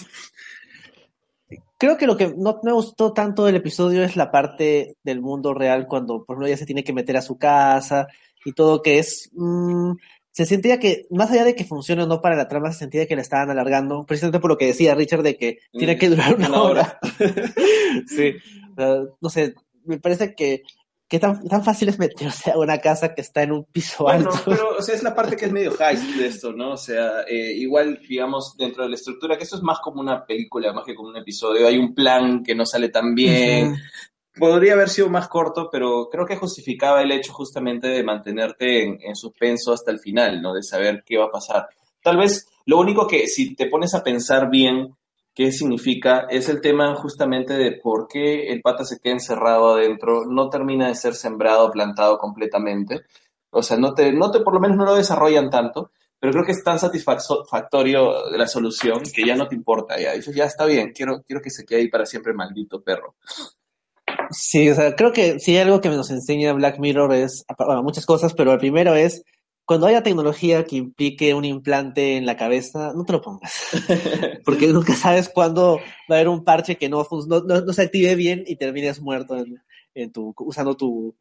Creo que lo que no me gustó tanto del episodio es la parte del mundo real cuando por ejemplo ella se tiene que meter a su casa y todo que es mm, se sentía que, más allá de que funcione o no para la trama, se sentía que la estaban alargando, precisamente por lo que decía Richard de que tiene que durar una, hora. sí, no sé, me parece que, que tan, tan fácil es meterse a una casa que está en un piso alto. pero o sea, es la parte que es medio high de esto, ¿no? O sea, eh, igual, digamos, dentro de la estructura, que esto es más como una película, más que como un episodio, hay un plan que no sale tan bien, podría haber sido más corto, pero creo que justificaba el hecho justamente de mantenerte en, suspenso hasta el final, ¿no? De saber qué va a pasar. Tal vez lo único que, si te pones a pensar bien qué significa, es el tema justamente de por qué el pata se queda encerrado adentro, no termina de ser sembrado, plantado completamente. O sea, no te, no te, por lo menos no lo desarrollan tanto, pero creo que es tan satisfactorio la solución que ya no te importa, ya dices, ya está bien, quiero, quiero que se quede ahí para siempre, maldito perro. Sí, o sea, creo que hay algo que nos enseña Black Mirror es, bueno, muchas cosas, pero el primero es, cuando haya tecnología que implique un implante en la cabeza, no te lo pongas. Porque nunca sabes cuándo va a haber un parche que no, no, no, se active bien y termines muerto en, en tu, usando tu,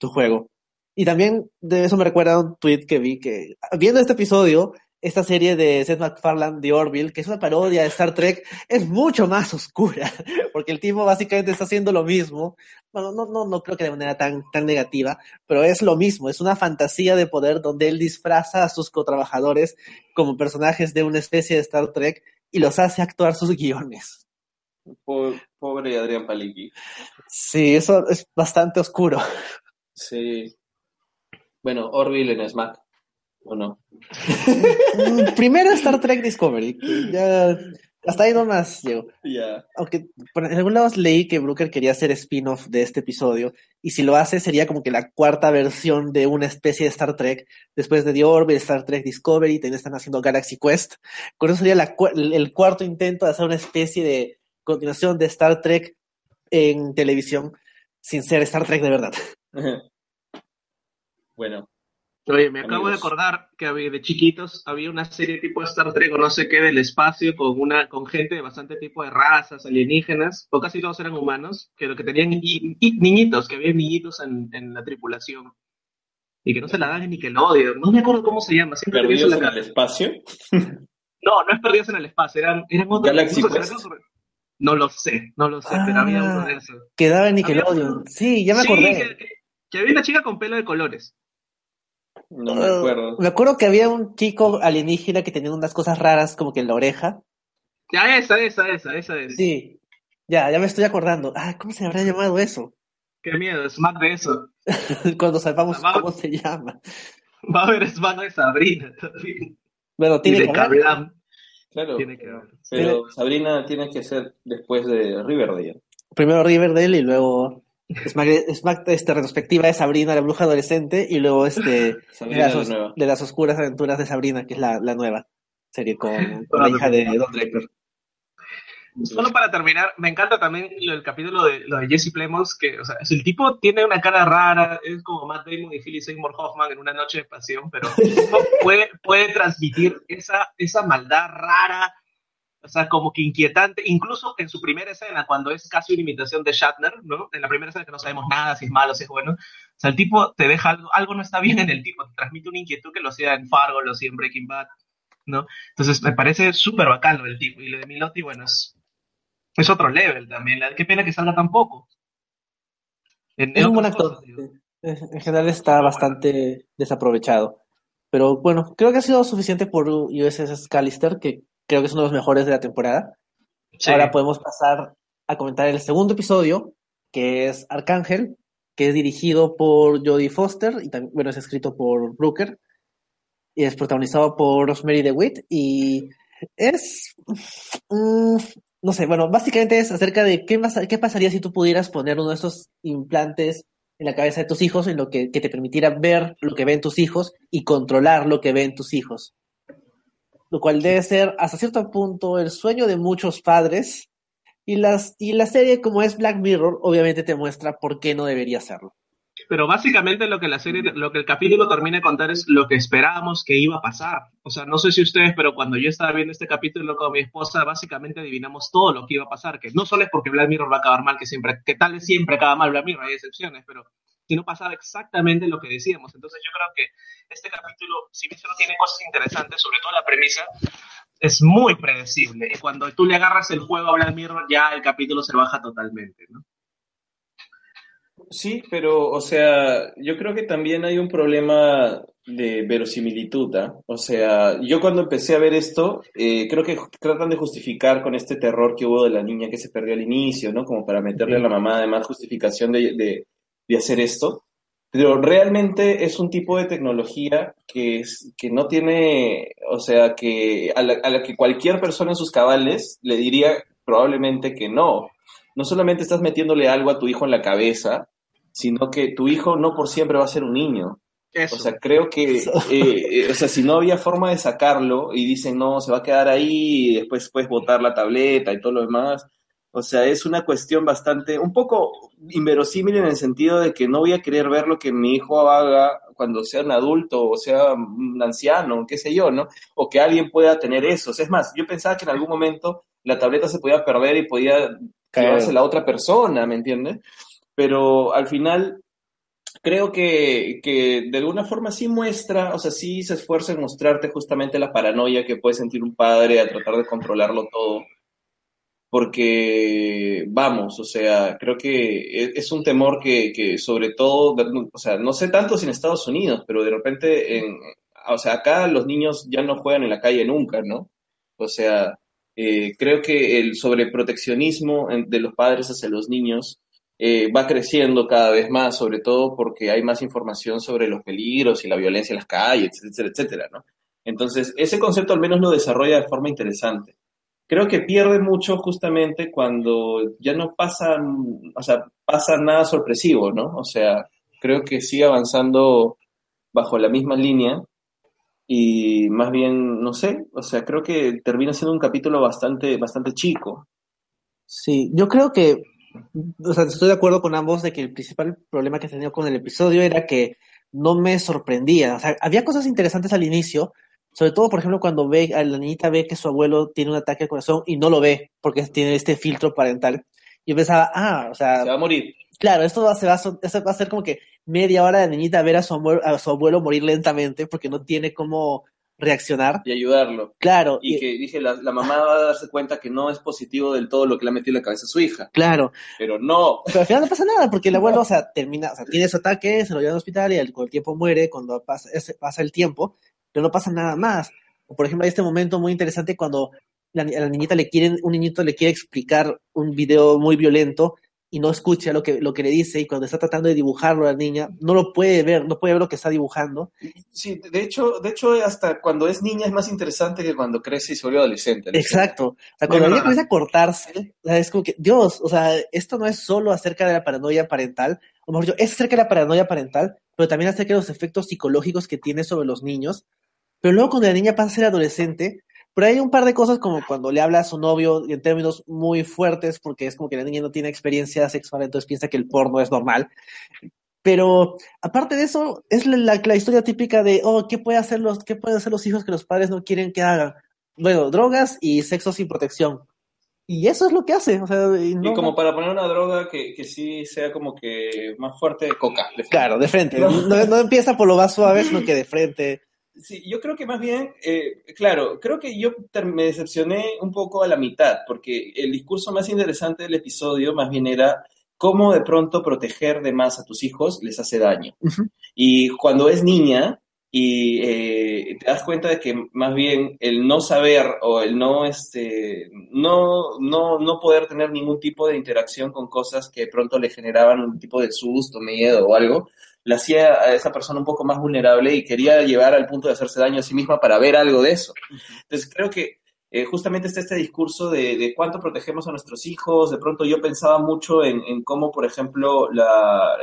tu juego. Y también de eso me recuerda un tweet que vi que, viendo este episodio, esta serie de Seth MacFarlane, The Orville, que es una parodia de Star Trek, es mucho más oscura, porque el tipo básicamente está haciendo lo mismo. Bueno, no, no, no creo que de manera tan, tan negativa, pero es lo mismo, es una fantasía de poder donde él disfraza a sus cotrabajadores como personajes de una especie de Star Trek y los hace actuar sus guiones. Pobre, Adrián Palicki. Sí, eso es bastante oscuro. Sí. Bueno, Orville en Smack. ¿O no? Primero Star Trek Discovery. Ya, hasta ahí nomás llego. Ya. Aunque por, en algún lado leí que Brooker quería hacer spin-off de este episodio. Y si lo hace, sería como que la cuarta versión de una especie de Star Trek. Después de The Orbit, Star Trek Discovery, también están haciendo Galaxy Quest. Con eso sería el cuarto intento de hacer una especie de continuación de Star Trek en televisión, sin ser Star Trek de verdad. bueno, Oye, me acabo de acordar que había, de chiquitos había una serie tipo Star Trek o no sé qué del espacio con una con gente de bastante tipo de razas alienígenas, o casi todos eran humanos, que lo que tenían niñitos, que había niñitos en, en, la tripulación. Y que no se la dan ni que lo Nickelodeon. No me acuerdo cómo se llama. ¿Perdidos en, el espacio? no, no es Perdidos en el espacio, eran, eran otros. No lo sé, no lo sé, pero había uno de esos. Quedaba en Nickelodeon. Sí, ya me acordé. que había una chica con pelo de colores. No me acuerdo. me acuerdo que había un chico alienígena que tenía unas cosas raras como que en la oreja. Ya, esa, esa, esa, esa es. Sí. Ya, ya me estoy acordando. Ah, ¿cómo se habrá llamado eso? Qué miedo, Smack de eso. Cuando salvamos cómo se llama. Va a haber Smack de Sabrina también. Bueno, tiene que haber. Claro. Tiene que haber. Pero Sabrina tiene que ser después de Riverdale. Primero Riverdale y luego Smack, este, retrospectiva de Sabrina, la bruja adolescente, y luego este de, las, oscuras aventuras de Sabrina, que es la, nueva serie con, la hija de Don Draper. Solo para terminar, me encanta también el capítulo de lo de Jesse Plemons, que, o sea, el tipo tiene una cara rara, es como Matt Damon y Philip Seymour Hoffman en una noche de pasión, pero puede, puede transmitir esa, esa maldad rara, o sea, como que inquietante, incluso en su primera escena, cuando es casi una imitación de Shatner, ¿no? En la primera escena que no sabemos nada, si es malo, si es bueno. O sea, el tipo te deja algo, algo no está bien en el tipo, te transmite una inquietud que lo hacía en Fargo, lo hacía en Breaking Bad, ¿no? Entonces me parece súper bacán lo del tipo. Y lo de Milotti, bueno, es, es otro level también. Qué pena que salga tan poco. es un buen actor. en general está bastante desaprovechado. Pero bueno, creo que ha sido suficiente por USS Callister, que creo que es uno de los mejores de la temporada. Ahora podemos pasar a comentar el segundo episodio, que es Arcángel, que es dirigido por Jodie Foster y también, bueno, es escrito por Brooker y es protagonizado por Rosemary DeWitt y es, mm, no sé, bueno, básicamente es acerca de qué, qué pasaría si tú pudieras poner uno de esos implantes en la cabeza de tus hijos en lo que, que te permitiera ver lo que ven tus hijos y controlar lo que ven tus hijos lo cual debe ser hasta cierto punto el sueño de muchos padres. Y, las, y la serie, como es Black Mirror, obviamente te muestra por qué no debería serlo. Pero básicamente lo que la serie, lo que el capítulo termina de contar es lo que esperábamos que iba a pasar. O sea, no sé si ustedes, pero cuando yo estaba viendo este capítulo con mi esposa, básicamente adivinamos todo lo que iba a pasar, que no solo es porque Black Mirror va a acabar mal, que siempre, que tal vez siempre acaba mal Black Mirror, hay excepciones, pero si no pasaba exactamente lo que decíamos. Entonces yo creo que este capítulo, si bien solo tiene cosas interesantes, sobre todo la premisa, es muy predecible. Y cuando tú le agarras el juego a Black Mirror, ya el capítulo se baja totalmente, ¿no? Sí, pero, o sea, yo creo que también hay un problema de verosimilitud, ¿ah? O sea, yo cuando empecé a ver esto, eh, creo que tratan de justificar con este terror que hubo de la niña que se perdió al inicio, ¿no? Como para meterle a la mamá además justificación de, de hacer esto, pero realmente es un tipo de tecnología que, es, que no tiene, o sea, que a la, que cualquier persona en sus cabales le diría probablemente que no. No solamente estás metiéndole algo a tu hijo en la cabeza, sino que tu hijo no por siempre va a ser un niño. O sea, creo que, eh, eh, o sea, si no había forma de sacarlo y dicen, no, se va a quedar ahí y después puedes botar la tableta y todo lo demás, o sea, es una cuestión bastante, un poco inverosímil en el sentido de que no voy a querer ver lo que mi hijo haga cuando sea un adulto o sea un anciano, qué sé yo, ¿no? O que alguien pueda tener eso. es más, yo pensaba que en algún momento la tableta se podía perder y podía caerse la otra persona, ¿me entiendes? Pero al final creo que, que, de alguna forma sí muestra, o sea, sí se esfuerza en mostrarte justamente la paranoia que puede sentir un padre a tratar de controlarlo todo porque vamos, o sea, creo que e, es un temor que, que, sobre todo, o sea, no sé tanto si en Estados Unidos, pero de repente, en, o sea, acá los niños ya no juegan en la calle nunca, ¿no? O sea, eh, creo que el sobreproteccionismo de los padres hacia los niños eh, va creciendo cada vez más, sobre todo porque hay más información sobre los peligros y la violencia en las calles, etcétera, etcétera, ¿no? Entonces, ese concepto al menos lo desarrolla de forma interesante creo que pierde mucho justamente cuando ya no pasa, o sea, pasa nada sorpresivo, ¿no? O sea, creo que sigue avanzando bajo la misma línea y más bien, no sé, o sea, creo que termina siendo un capítulo bastante, bastante chico. Sí, yo creo que, o sea, estoy de acuerdo con ambos de que el principal problema que tenía con el episodio era que no me sorprendía, o sea, había cosas interesantes al inicio, sobre todo, por ejemplo, cuando ve, a la niñita ve que su abuelo tiene un ataque al corazón y no lo ve porque tiene este filtro parental. Yo pensaba, ah, o sea. Se va a morir. Claro, esto va, se va, va a ser como que media hora de niñita ver a su, abuelo, a su abuelo morir lentamente porque no tiene cómo reaccionar. Y ayudarlo. Claro. Y, que dije, la, la, mamá va a darse cuenta que no es positivo del todo lo que le ha metido en la cabeza a su hija. Claro. Pero no. Pero al final no pasa nada, porque el abuelo, o sea, termina, o sea, tiene su ataque, se lo lleva al hospital y con el tiempo muere cuando pasa, pasa el tiempo, pero no pasa nada más por ejemplo, hay este momento muy interesante cuando la, a la niñita le quieren, un niñito le quiere explicar un video muy violento y no escucha lo que, lo que le dice y cuando está tratando de dibujarlo a la niña, no lo puede ver, no puede ver lo que está dibujando. Sí, de hecho, de hecho hasta cuando es niña es más interesante que cuando crece y se vuelve adolescente. Exacto. O sea, cuando ella comienza a cortarse, es como que, Dios, o sea, esto no es solo acerca de la paranoia parental, o mejor dicho, es acerca de la paranoia parental, pero también acerca de los efectos psicológicos que tiene sobre los niños. Pero luego cuando la niña pasa a ser adolescente, pero hay un par de cosas como cuando le habla a su novio en términos muy fuertes, porque es como que la niña no tiene experiencia sexual, entonces piensa que el porno es normal. Pero aparte de eso, es la, la, historia típica de, oh, ¿qué, puede hacer los, ¿qué pueden hacer los hijos que los padres no quieren que hagan? Bueno, drogas y sexo sin protección. Y eso es lo que hace. O sea, y, como para poner una droga que, que, sí sea como que más fuerte, coca. De claro, de frente. No, no, empieza por lo más suave, sino que de frente. Sí, yo creo que más bien, eh, claro, creo que yo me decepcioné un poco a la mitad, porque el discurso más interesante del episodio más bien era cómo de pronto proteger de más a tus hijos les hace daño. Y cuando es niña y eh, te das cuenta de que más bien el no saber o el no, este, no, no, no poder tener ningún tipo de interacción con cosas que de pronto le generaban un tipo de susto, miedo o algo, la hacía a esa persona un poco más vulnerable y quería llevar al punto de hacerse daño a sí misma para ver algo de eso. Entonces creo que eh, justamente está este discurso de, cuánto protegemos a nuestros hijos. De pronto yo pensaba mucho en, cómo, por ejemplo, la,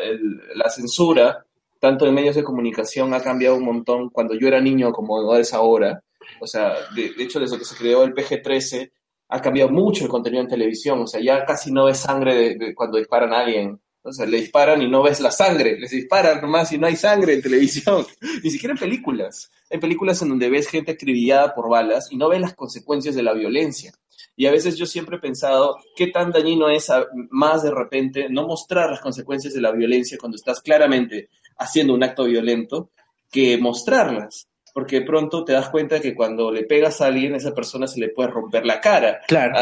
la, censura, tanto en medios de comunicación, ha cambiado un montón cuando yo era niño como es ahora. O sea, de, hecho, desde que se creó el PG-13, ha cambiado mucho el contenido en televisión. O sea, ya casi no ves sangre de, cuando disparan a alguien o sea, le disparan y no ves la sangre, les disparan nomás y no hay sangre en televisión, ni siquiera en películas. Hay películas en donde ves gente acribillada por balas y no ves las consecuencias de la violencia. Y a veces yo siempre he pensado qué tan dañino es más de repente no mostrar las consecuencias de la violencia cuando estás claramente haciendo un acto violento que mostrarlas porque pronto te das cuenta que cuando le pegas a alguien, esa persona se le puede romper la cara. Claro.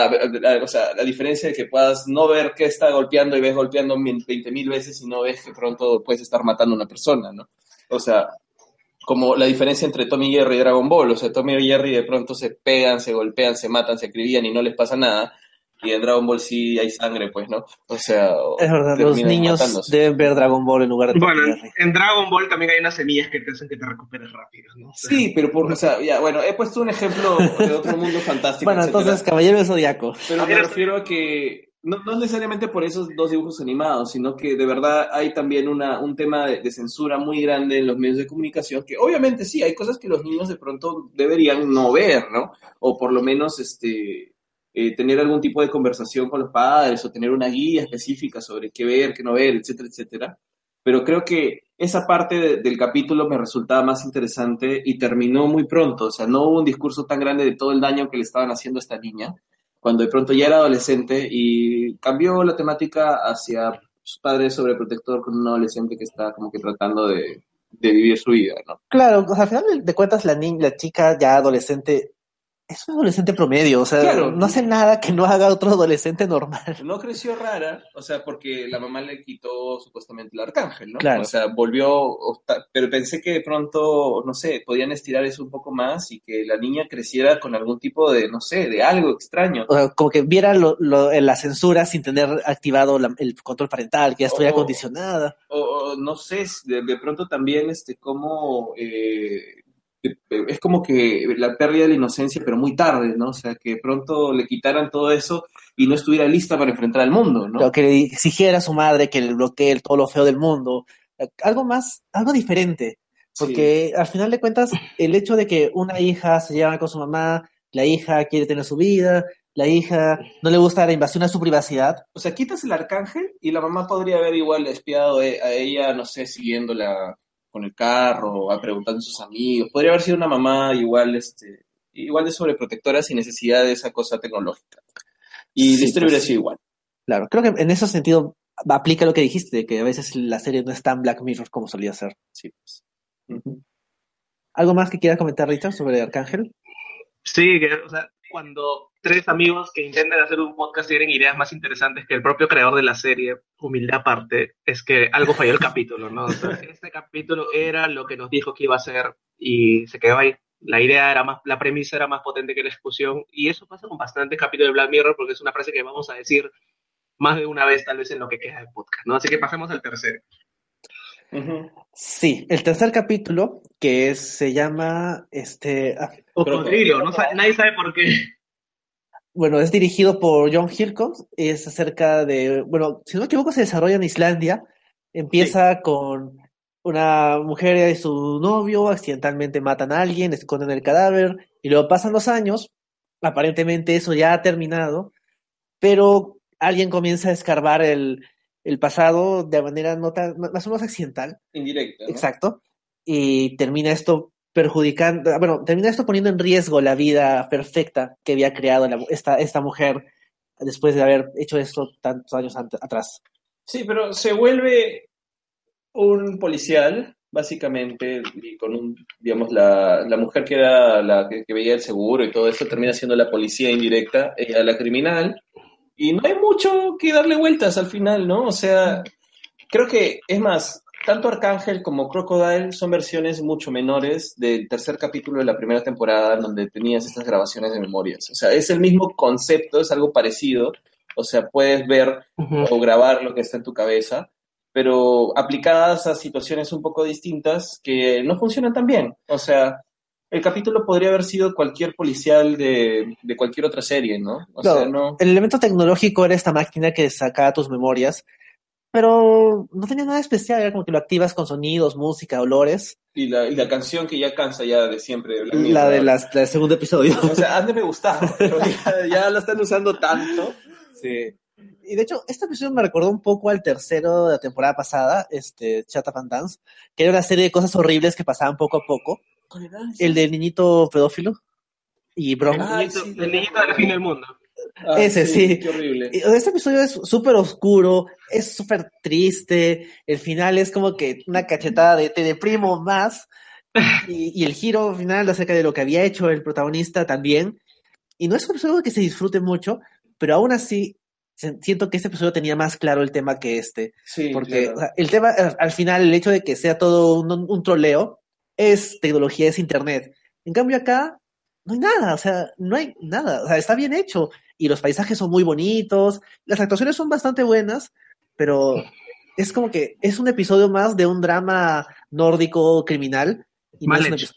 o sea, la diferencia de que puedas no ver que está golpeando y ves golpeando 20 mil veces y no ves que pronto puedes estar matando a una persona, ¿no? O sea, como la diferencia entre Tommy Jerry y Dragon Ball. O sea, Tommy y Jerry de pronto se pegan, se golpean, se matan, se acribillan y no les pasa nada y en Dragon Ball sí hay sangre, pues, ¿no? O sea, es verdad, los niños deben ver Dragon Ball en lugar de Bueno, en Dragon Ball también hay unas semillas que te hacen que te recuperes rápido, ¿no? sí, pero por, o sea, ya, bueno, he puesto un ejemplo de otro mundo fantástico. bueno, entonces, Caballero Zodíaco. Pero me refiero a que no, no, necesariamente por esos dos dibujos animados, sino que de verdad hay también una, un tema de, de, censura muy grande en los medios de comunicación, que obviamente sí, hay cosas que los niños de pronto deberían no ver, ¿no? O por lo menos, este, eh, tener algún tipo de conversación con los padres o tener una guía específica sobre qué ver, qué no ver, etcétera, etcétera. Pero creo que esa parte del capítulo me resultaba más interesante y terminó muy pronto. O sea, no hubo un discurso tan grande de todo el daño que le estaban haciendo a esta niña, cuando de pronto ya era adolescente y cambió la temática hacia su padre sobreprotector con un adolescente que está como que tratando de, vivir su vida. Claro, al final de cuentas la niña, la chica ya adolescente es un adolescente promedio, o sea, no hace nada que no haga otro adolescente normal. No creció rara, o sea, porque la mamá le quitó supuestamente el arcángel, ¿no? Claro. O sea, volvió, pero pensé que de pronto, no sé, podían estirar eso un poco más y que la niña creciera con algún tipo de, no sé, de algo extraño. O sea, como que viera lo, la censura sin tener activado el control parental, que ya estuviera acondicionada. O, no sé, de, de, pronto también, este, cómo... Eh, es como que la pérdida de la inocencia, pero muy tarde, ¿no? O sea, que pronto le quitaran todo eso y no estuviera lista para enfrentar al mundo, ¿no? que le exigiera a su madre que le bloquee todo lo feo del mundo. Algo más, algo diferente. Porque al final de cuentas, el hecho de que una hija se lleva con su mamá, la hija quiere tener su vida, la hija no le gusta la invasión a su privacidad. O sea, quitas el arcángel y la mamá podría haber igual espiado e, a ella, no sé, siguiéndola con el carro, a preguntando a sus amigos. Podría haber sido una mamá igual, este, igual de sobreprotectora sin necesidad de esa cosa tecnológica. Y sí, esto hubiera pues sido igual. Claro, creo que en ese sentido aplica lo que dijiste, de que a veces la serie no es tan Black Mirror como solía ser. Sí, pues. ¿Algo más que quieras comentar, Richard, sobre Arcángel? Sí, que, o sea, cuando tres amigos que intentan hacer un podcast tienen ideas más interesantes que el propio creador de la serie, humildad aparte, es que algo falló el capítulo, ¿no? este capítulo era lo que nos dijo que iba a ser y se quedó ahí. La idea era más, la premisa era más potente que la ejecución y eso pasa con bastantes capítulos de Black Mirror porque es una frase que vamos a decir más de una vez tal vez en lo que queda del podcast, ¿no? Así que pasemos al tercero. Sí, el tercer capítulo, que se llama este ah, Cocodrilo, no nadie sabe por qué. Bueno, es dirigido por John Hillcoat, es acerca de, bueno, si no me equivoco, se desarrolla en Islandia, empieza con una mujer y su novio, accidentalmente matan a alguien, esconden el cadáver, y luego pasan los años, aparentemente eso ya ha terminado, pero alguien comienza a escarbar el, el pasado de manera no tan, más o menos accidental. Indirecta. Exacto. Y termina esto perjudicando, bueno, termina esto poniendo en riesgo la vida perfecta que había creado esta, esta mujer después de haber hecho esto tantos años atrás. Sí, pero se vuelve un policial, básicamente, y con un, digamos, la, la mujer que era la que, veía el seguro y todo eso, termina siendo la policía indirecta, ella la criminal, y no hay mucho que darle vueltas al final, ¿no? O sea, creo que, es más, tanto Arcángel como Crocodile son versiones mucho menores del tercer capítulo de la primera temporada, donde tenías estas grabaciones de memorias. O sea, es el mismo concepto, es algo parecido. O sea, puedes ver o grabar lo que está en tu cabeza, pero aplicadas a situaciones un poco distintas que no funcionan tan bien. O sea, el capítulo podría haber sido cualquier policial de, cualquier otra serie, ¿no? O sea, no. El elemento tecnológico era esta máquina que sacaba tus memorias, pero no tenía nada especial, era como que lo activas con sonidos, música, olores. Y la, y la canción que ya cansa ya de siempre. La, de las, del segundo episodio. O sea, antes me gustaba, pero ya, ya la están usando tanto. Sí. Y de hecho, este episodio me recordó un poco al tercero de la temporada pasada, este, Chat Dance, que era una serie de cosas horribles que pasaban poco a poco. El del niñito pedófilo y Bron. el niñito del fin del mundo. Ah, Ese sí. Qué horrible. Este episodio es súper oscuro, es súper triste. El final es como que una cachetada de te deprimo más. Y, el giro final acerca de lo que había hecho el protagonista también. Y no es un episodio que se disfrute mucho, pero aún así siento que este episodio tenía más claro el tema que este. Sí, porque el tema, al final, el hecho de que sea todo un, un troleo, es tecnología, es internet. En cambio acá no hay nada, o sea, no hay nada, o sea, está bien hecho y los paisajes son muy bonitos, las actuaciones son bastante buenas, pero es como que es un episodio más de un drama nórdico criminal y mal no hecho.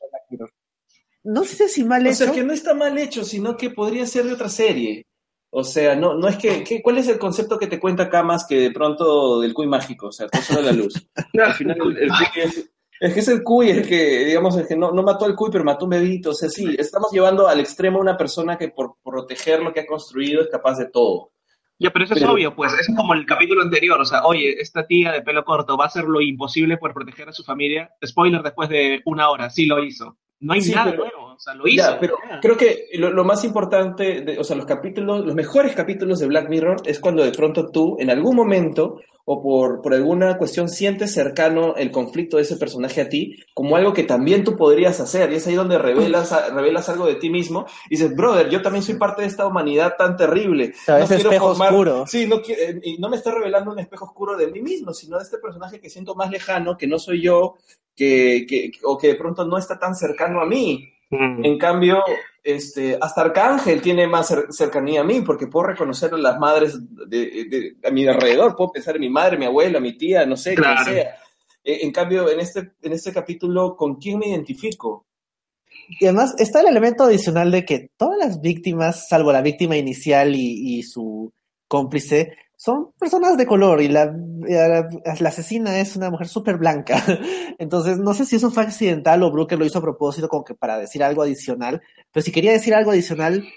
No sé si mal hecho. O sea, que no está mal hecho, sino que podría ser de otra serie. O sea, no, no es que, ¿cuál es el concepto que te cuenta acá más que de pronto del cuy mágico? O sea, todo de la luz. Al final el, es, es que es el cuy el que, digamos, el que no, no mató al cuy, pero mató un bebito. O sea, sí, estamos llevando al extremo a una persona que por proteger lo que ha construido es capaz de todo. Ya, pero eso es obvio, pues es como el capítulo anterior, o sea, oye, esta tía de pelo corto va a hacer lo imposible por proteger a su familia. Spoiler después de una hora, sí lo hizo. No hay nada nuevo, o sea, lo hizo. pero creo que lo, lo más importante, de, o sea, los capítulos, los mejores capítulos de Black Mirror es cuando de pronto tú, en algún momento, o por, por alguna cuestión sientes cercano el conflicto de ese personaje a ti como algo que también tú podrías hacer. Y es ahí donde revelas, revelas algo de ti mismo y dices, brother, yo también soy parte de esta humanidad tan terrible. no espejo oscuro. Sí, no, eh, y no me está revelando un espejo oscuro de mí mismo, sino de este personaje que siento más lejano, que no soy yo, que, que, o que de pronto no está tan cercano a mí. Mm. En cambio, este, hasta Arcángel tiene más cercanía a mí, porque puedo reconocer a las madres de, a mi alrededor, puedo pensar en mi madre, mi abuela, mi tía, no sé, quien sea. E, en cambio, en este, en este capítulo, ¿con quién me identifico? Y además está el elemento adicional de que todas las víctimas, salvo la víctima inicial y, y su cómplice, son personas de color y la, la, asesina es una mujer súper blanca. Entonces, no sé si eso fue accidental o Brooker lo hizo a propósito como que para decir algo adicional, pero si quería decir algo adicional,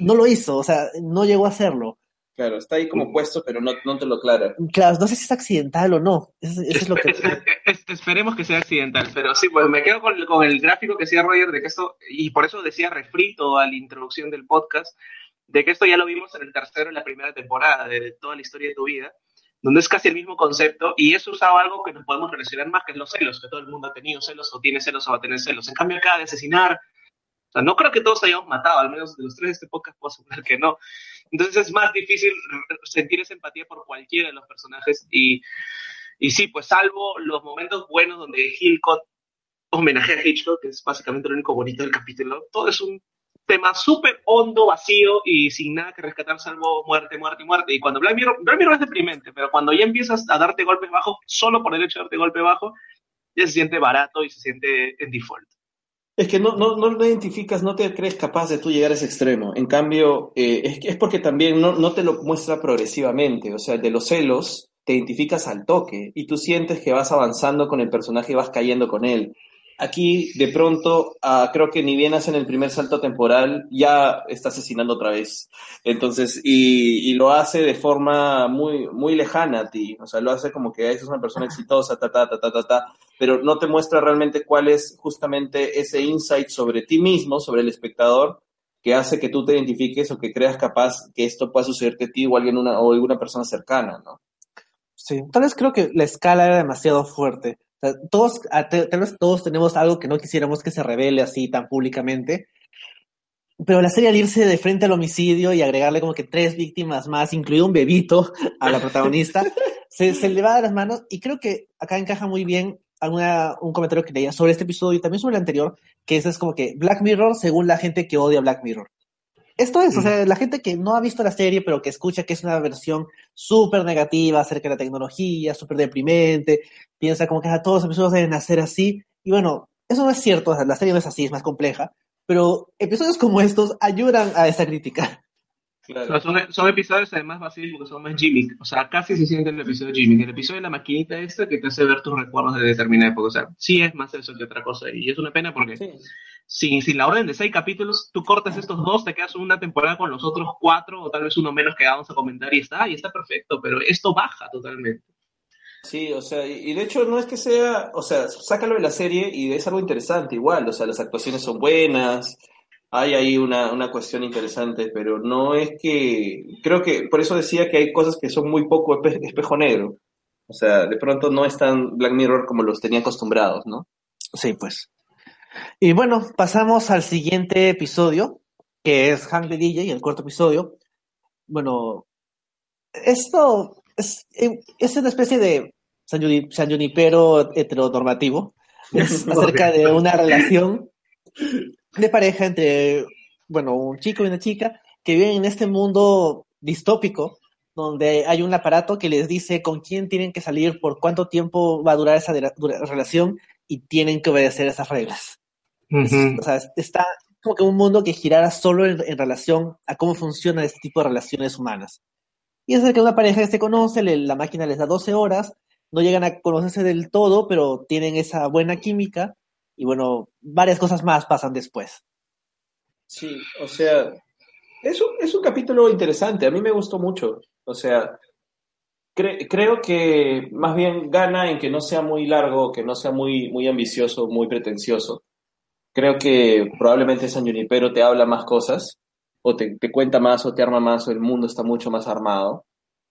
no lo hizo, o sea, no llegó a hacerlo. Claro, está ahí como puesto, pero no, no te lo aclara. Claro, no sé si es accidental o no. Eso, es lo que... esperemos que sea accidental, pero sí, pues me quedo con, con el gráfico que decía Roger de que esto, y por eso decía refrito a la introducción del podcast, de que esto ya lo vimos en el tercero en la primera temporada de toda la historia de tu vida, donde es casi el mismo concepto y es usado algo que nos podemos relacionar más, que es los celos, que todo el mundo ha tenido celos o tiene celos o va a tener celos. En cambio, acá de asesinar, o no creo que todos hayamos matado, al menos de los tres de este podcast puedo asegurar que no. Entonces es más difícil sentir esa empatía por cualquiera de los personajes y, y sí, pues salvo los momentos buenos donde Hitchcock homenajea a Hitchcock, que es básicamente lo único bonito del capítulo, todo es un tema súper hondo, vacío y sin nada que rescatar salvo muerte, muerte muerte. Y cuando Black Mirror, Black Mirror es deprimente, pero cuando ya empiezas a darte golpes bajos, solo por el hecho de darte golpe bajo, ya se siente barato y se siente en default. Es que no, no, no lo identificas, no te crees capaz de tú llegar a ese extremo. En cambio, eh, es, es porque también no, no te lo muestra progresivamente. O sea, de los celos te identificas al toque y tú sientes que vas avanzando con el personaje y vas cayendo con él. Aquí, de pronto, ah, creo que ni bien hacen el primer salto temporal, ya está asesinando otra vez. Entonces, y, y, lo hace de forma muy, muy lejana a ti. O sea, lo hace como que es una persona exitosa, ta, ta, ta, ta, ta, ta, pero no te muestra realmente cuál es justamente ese insight sobre ti mismo, sobre el espectador, que hace que tú te identifiques o que creas capaz que esto pueda sucederte a ti o, alguien una, o alguna persona cercana, ¿no? Sí, tal vez creo que la escala era demasiado fuerte todos, tal vez todos tenemos algo que no quisiéramos que se revele así tan públicamente, pero la serie al irse de frente al homicidio y agregarle como que tres víctimas más, incluido un bebito a la protagonista, se, se, le va de las manos y creo que acá encaja muy bien alguna, un comentario que leía sobre este episodio y también sobre el anterior, que es, es como que Black Mirror según la gente que odia Black Mirror. Esto es, o sea, la gente que no ha visto la serie, pero que escucha que es una versión súper negativa acerca de la tecnología, súper deprimente, piensa como que a todos los episodios deben nacer así. Y bueno, eso no es cierto, o sea, la serie no es así, es más compleja. Pero episodios como estos ayudan a esa crítica. Claro. Son, son, episodios además vacíos porque son más Jimmy. O sea, casi se siente el episodio de Jimmy. El episodio de la maquinita esta que te hace ver tus recuerdos de determinada época. O sea, sí es más eso que otra cosa. Y es una pena porque sí sin, sin la orden de seis capítulos, tú cortas estos dos, te quedas una temporada con los otros cuatro, o tal vez uno menos que vamos a comentar, y está, y está perfecto, pero esto baja totalmente. Sí, o sea, y de hecho no es que sea, o sea, sácalo de la serie y es algo interesante igual, o sea, las actuaciones son buenas, hay ahí una, una cuestión interesante, pero no es que, creo que, por eso decía que hay cosas que son muy poco espejo negro, o sea, de pronto no es tan Black Mirror como los tenía acostumbrados, ¿no? Sí, pues. Y bueno, pasamos al siguiente episodio, que es Hank the DJ, el cuarto episodio. Bueno, esto es, es una especie de San Junipero heteronormativo. Es acerca de una relación de pareja entre, bueno, un chico y una chica que viven en este mundo distópico donde hay un aparato que les dice con quién tienen que salir, por cuánto tiempo va a durar esa relación y tienen que obedecer esas reglas. O sea, está como que un mundo que girara solo en, relación a cómo funciona este tipo de relaciones humanas. Y es el que una pareja se conoce, la máquina les da 12 horas, no llegan a conocerse del todo, pero tienen esa buena química y bueno, varias cosas más pasan después. Sí, o sea, es un, es un capítulo interesante, a mí me gustó mucho. O sea, creo que más bien gana en que no sea muy largo, que no sea muy, muy ambicioso, muy pretencioso. Creo que probablemente San Junipero te habla más cosas, o te, te, cuenta más, o te arma más, o el mundo está mucho más armado.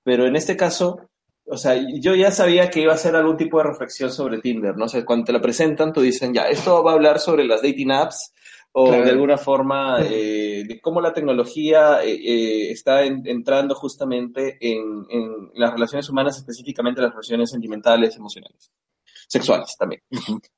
Pero en este caso, o sea, yo ya sabía que iba a ser algún tipo de reflexión sobre Tinder, ¿no? O sea, cuando te lo presentan, tú dicen, ya, esto va a hablar sobre las dating apps, o de alguna forma eh, de cómo la tecnología eh, eh, está entrando justamente en, en, las relaciones humanas, específicamente las relaciones sentimentales, emocionales, sexuales también.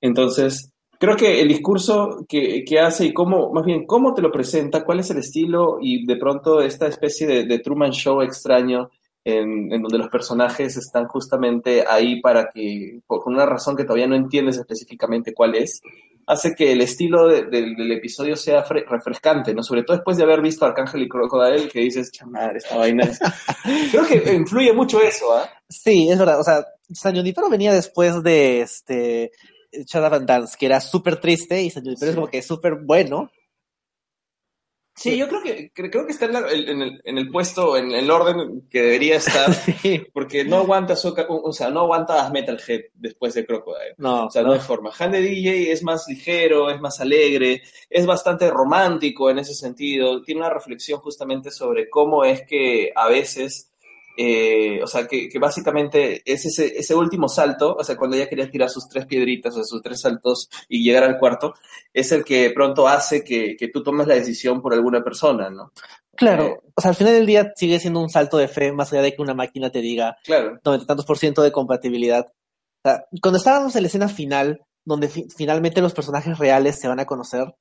Entonces, creo que el discurso que, que, hace y cómo, más bien, cómo te lo presenta, cuál es el estilo y de pronto esta especie de, de Truman Show extraño en, en, donde los personajes están justamente ahí para que, por una razón que todavía no entiendes específicamente cuál es, hace que el estilo de, de, del episodio sea refrescante, ¿no? Sobre todo después de haber visto Arcángel y Crocodile, que dices, chamar, esta vaina es... Creo que influye mucho eso, ¿ah? ¿eh? Sí, es verdad, o sea, San Junipero venía después de este Van Dance, que era súper triste, y San Junipero sí. es como que súper bueno. Sí, yo creo que creo que está en, la, en, el, en, el, puesto, en el orden que debería estar, sí. porque no aguanta Soca, o sea, no aguanta Metalhead después de Crocodile. No, o sea, no, no hay forma. Han de DJ es más ligero, es más alegre, es bastante romántico en ese sentido, tiene una reflexión justamente sobre cómo es que a veces eh, o sea, que, que, básicamente es ese, ese último salto, o sea, cuando ella quería tirar sus tres piedritas, o sea, sus tres saltos y llegar al cuarto, es el que pronto hace que, que tú tomes la decisión por alguna persona, ¿no? Claro, eh, o sea, al final del día sigue siendo un salto de fe, más allá de que una máquina te diga claro. 90 tantos por ciento de compatibilidad. O sea, cuando estábamos en la escena final, donde fi finalmente los personajes reales se van a conocer,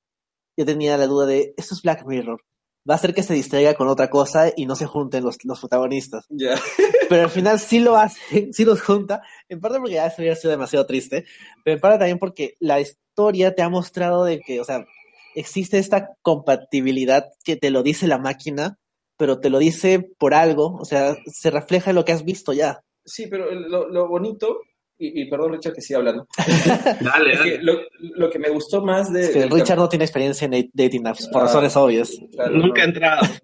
yo tenía la duda de, esto es Black Mirror. Va a hacer que se distraiga con otra cosa y no se junten los, los protagonistas. Pero al final sí lo hace, sí los junta, en parte porque ya hubiera sido demasiado triste, pero en parte también porque la historia te ha mostrado de que, o sea, existe esta compatibilidad que te lo dice la máquina, pero te lo dice por algo, o sea, se refleja en lo que has visto ya. Sí, pero lo, lo bonito, y, y, perdón Richard que siga hablando, Dale, es que dale. lo, lo que me gustó más de... Es que Richard no tiene experiencia en dating apps, por Ah. razones obvias. Claro, Nunca he no. entrado.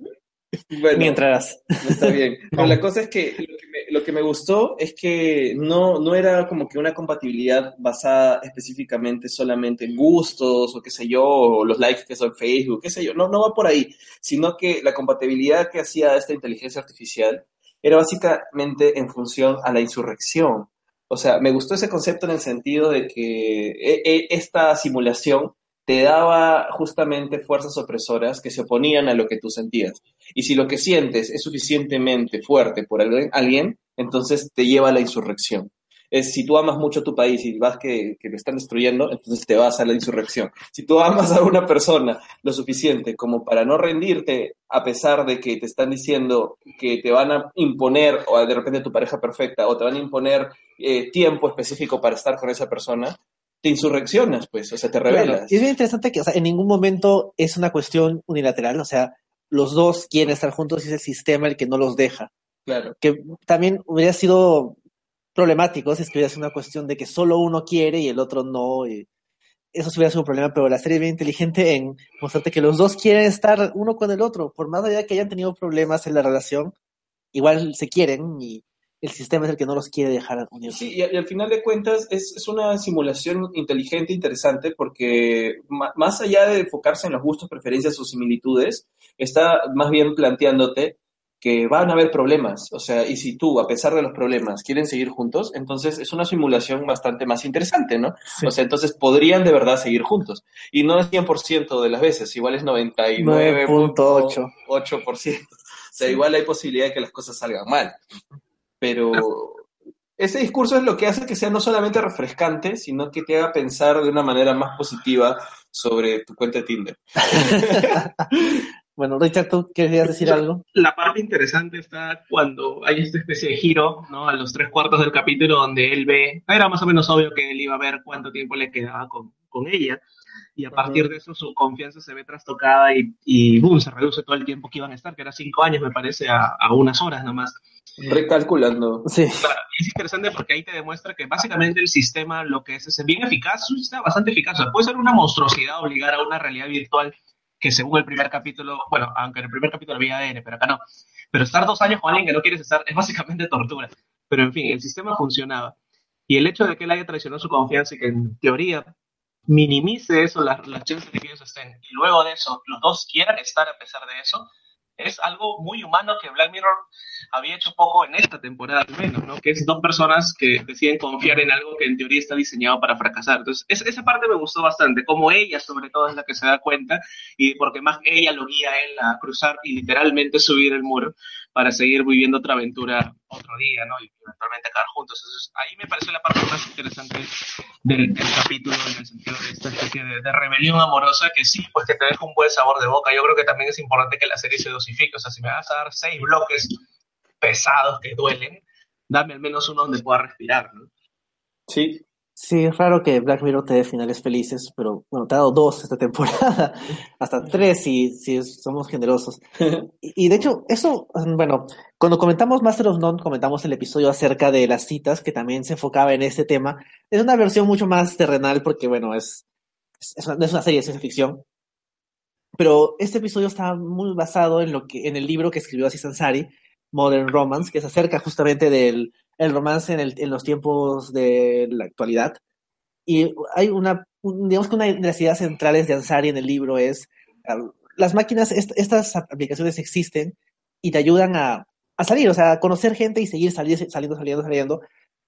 Bueno, Ni entrarás. Está bien. Pero la cosa es que lo que, me, lo que me gustó es que no, no era como que una compatibilidad basada específicamente solamente en gustos o qué sé yo, o los likes que son en Facebook, qué sé yo. No, no va por ahí, sino que la compatibilidad que hacía esta inteligencia artificial era básicamente en función a la insurrección. O sea, me gustó ese concepto en el sentido de que e- e- esta simulación te daba justamente fuerzas opresoras que se oponían a lo que tú sentías. Y si lo que sientes es suficientemente fuerte por alguien, alguien, entonces te lleva a la insurrección. Es, si tú amas mucho tu país y vas que, que lo están destruyendo, entonces te vas a la insurrección. Si tú amas a una persona lo suficiente como para no rendirte a pesar de que te están diciendo que te van a imponer, o de repente tu pareja perfecta, o te van a imponer eh, tiempo específico para estar con esa persona, te insurreccionas, pues, o sea, te Claro, rebelas. y es bien interesante que, o sea, en ningún momento es una cuestión unilateral, o sea, los dos quieren estar juntos y es el sistema el que no los deja. Claro. Que también hubiera sido problemático si es que hubiera sido una cuestión de que solo uno quiere y el otro no. Y eso hubiera sido un problema, pero la serie es bien inteligente en mostrarte que los dos quieren estar uno con el otro, por más allá de que hayan tenido problemas en la relación, igual se quieren y el sistema es el que no los quiere dejar unirse. Sí, y, y al final de cuentas es, es una simulación inteligente, interesante, porque más allá de enfocarse en los gustos, preferencias o similitudes, está más bien planteándote que van a haber problemas. O sea, y si tú, a pesar de los problemas, quieren seguir juntos, entonces es una simulación bastante más interesante, ¿no? Sí. O sea, entonces podrían de verdad seguir juntos. Y no es 100% de las veces, igual es 99.8%. 9.8. O sea, igual hay posibilidad de que las cosas salgan mal. Pero ese discurso es lo que hace que sea no solamente refrescante, sino que te haga pensar de una manera más positiva sobre tu cuenta de Tinder. Bueno, Richard, ¿tú querías decir algo? La parte interesante está cuando hay esta especie de giro, ¿no? A los tres cuartos del capítulo donde él ve, era más o menos obvio que él iba a ver cuánto tiempo le quedaba con, con ella. Y a partir de eso su confianza se ve trastocada y, y boom, se reduce todo el tiempo que iban a estar, que era cinco años, me parece, a, a unas horas nomás. Recalculando. Sí. Es interesante porque ahí te demuestra que básicamente el sistema, lo que es, es bien eficaz, es un sistema bastante eficaz. O sea, puede ser una monstruosidad obligar a una realidad virtual que según el primer capítulo, bueno, aunque en el primer capítulo había ADN, pero acá no. Pero estar dos años con alguien que no quieres estar es básicamente tortura. Pero en fin, el sistema funcionaba. Y el hecho de que él haya traicionado su confianza y que en teoría minimice eso, las, las chances de que ellos estén, y luego de eso los dos quieran estar a pesar de eso, es algo muy humano que Black Mirror había hecho poco en esta temporada al menos, ¿no? Que es dos personas que deciden confiar en algo que en teoría está diseñado para fracasar. Entonces, es- esa parte me gustó bastante, como ella sobre todo es la que se da cuenta y porque más ella lo guía a él a cruzar y literalmente subir el muro para seguir viviendo otra aventura otro día, ¿no? Y eventualmente acabar juntos. Ahí me pareció la parte más interesante del, capítulo en el sentido de esta especie de, de rebelión amorosa que sí, pues que te deja un buen sabor de boca. Yo creo que también es importante que la serie se dosifique. O sea, si me vas a dar seis bloques pesados que duelen, dame al menos uno donde pueda respirar, ¿no? Sí, Sí, es raro que Black Mirror te dé finales felices, pero bueno, te ha dado dos esta temporada, hasta tres si, si somos generosos. Y, y de hecho, eso, bueno, cuando comentamos Master of None, comentamos el episodio acerca de las citas, que también se enfocaba en ese tema. Es una versión mucho más terrenal porque, bueno, es, una, es una serie de ciencia ficción. Pero este episodio está muy basado en lo que, en el libro que escribió Aziz Ansari, Modern Romance, que se acerca justamente del el romance en, los tiempos de la actualidad. Y hay una, un- digamos que una de las ideas centrales de Ansari en el libro es, ah, las máquinas, est- estas aplicaciones existen y te ayudan a, a salir, o sea, a conocer gente y seguir saliendo, saliendo, saliendo,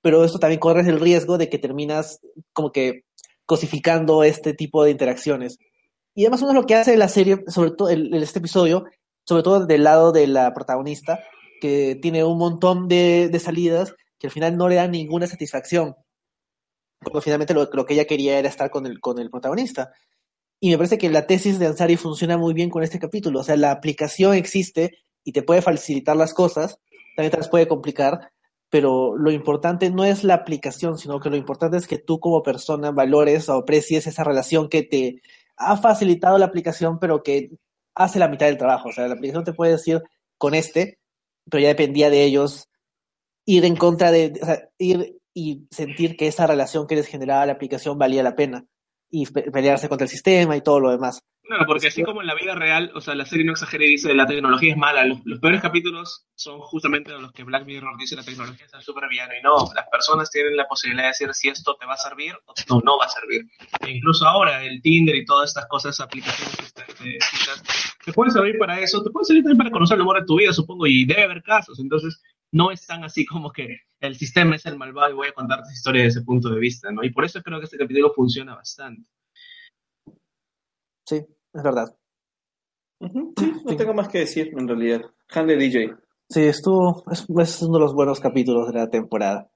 pero esto también corres el riesgo de que terminas como que cosificando este tipo de interacciones. Y además uno lo que hace la serie, sobre todo en este episodio, sobre todo del lado de la protagonista, que tiene un montón de, de salidas que al final no le dan ninguna satisfacción. Porque finalmente lo, que ella quería era estar con el, con el protagonista. Y me parece que la tesis de Ansari funciona muy bien con este capítulo. O sea, la aplicación existe y te puede facilitar las cosas, también te las puede complicar, pero lo importante no es la aplicación, sino que lo importante es que tú como persona valores o aprecies esa relación que te ha facilitado la aplicación, pero que hace la mitad del trabajo. O sea, la aplicación te puede decir con este, pero ya dependía de ellos ir en contra de, o sea, ir y sentir que esa relación que les generaba la aplicación valía la pena y pelearse contra el sistema y todo lo demás. Claro, porque así como en la vida real, o sea, la serie no exagera y dice la tecnología es mala, los, peores capítulos son justamente los que Black Mirror dice la tecnología es el supervillano y no, las personas tienen la posibilidad de decir si esto te va a servir o no, no va a servir. E incluso ahora el Tinder y todas estas cosas, aplicaciones este, te pueden servir para eso, te pueden servir también para conocer el amor de tu vida, supongo, y debe haber casos, entonces no es tan así como que el sistema es el malvado y voy a contarte esa historia desde ese punto de vista, ¿no? Y por eso creo que este capítulo funciona bastante. Sí, es verdad. Sí, no tengo más que decir en realidad. Han de DJ. Sí, estuvo, es, es, uno de los buenos capítulos de la temporada.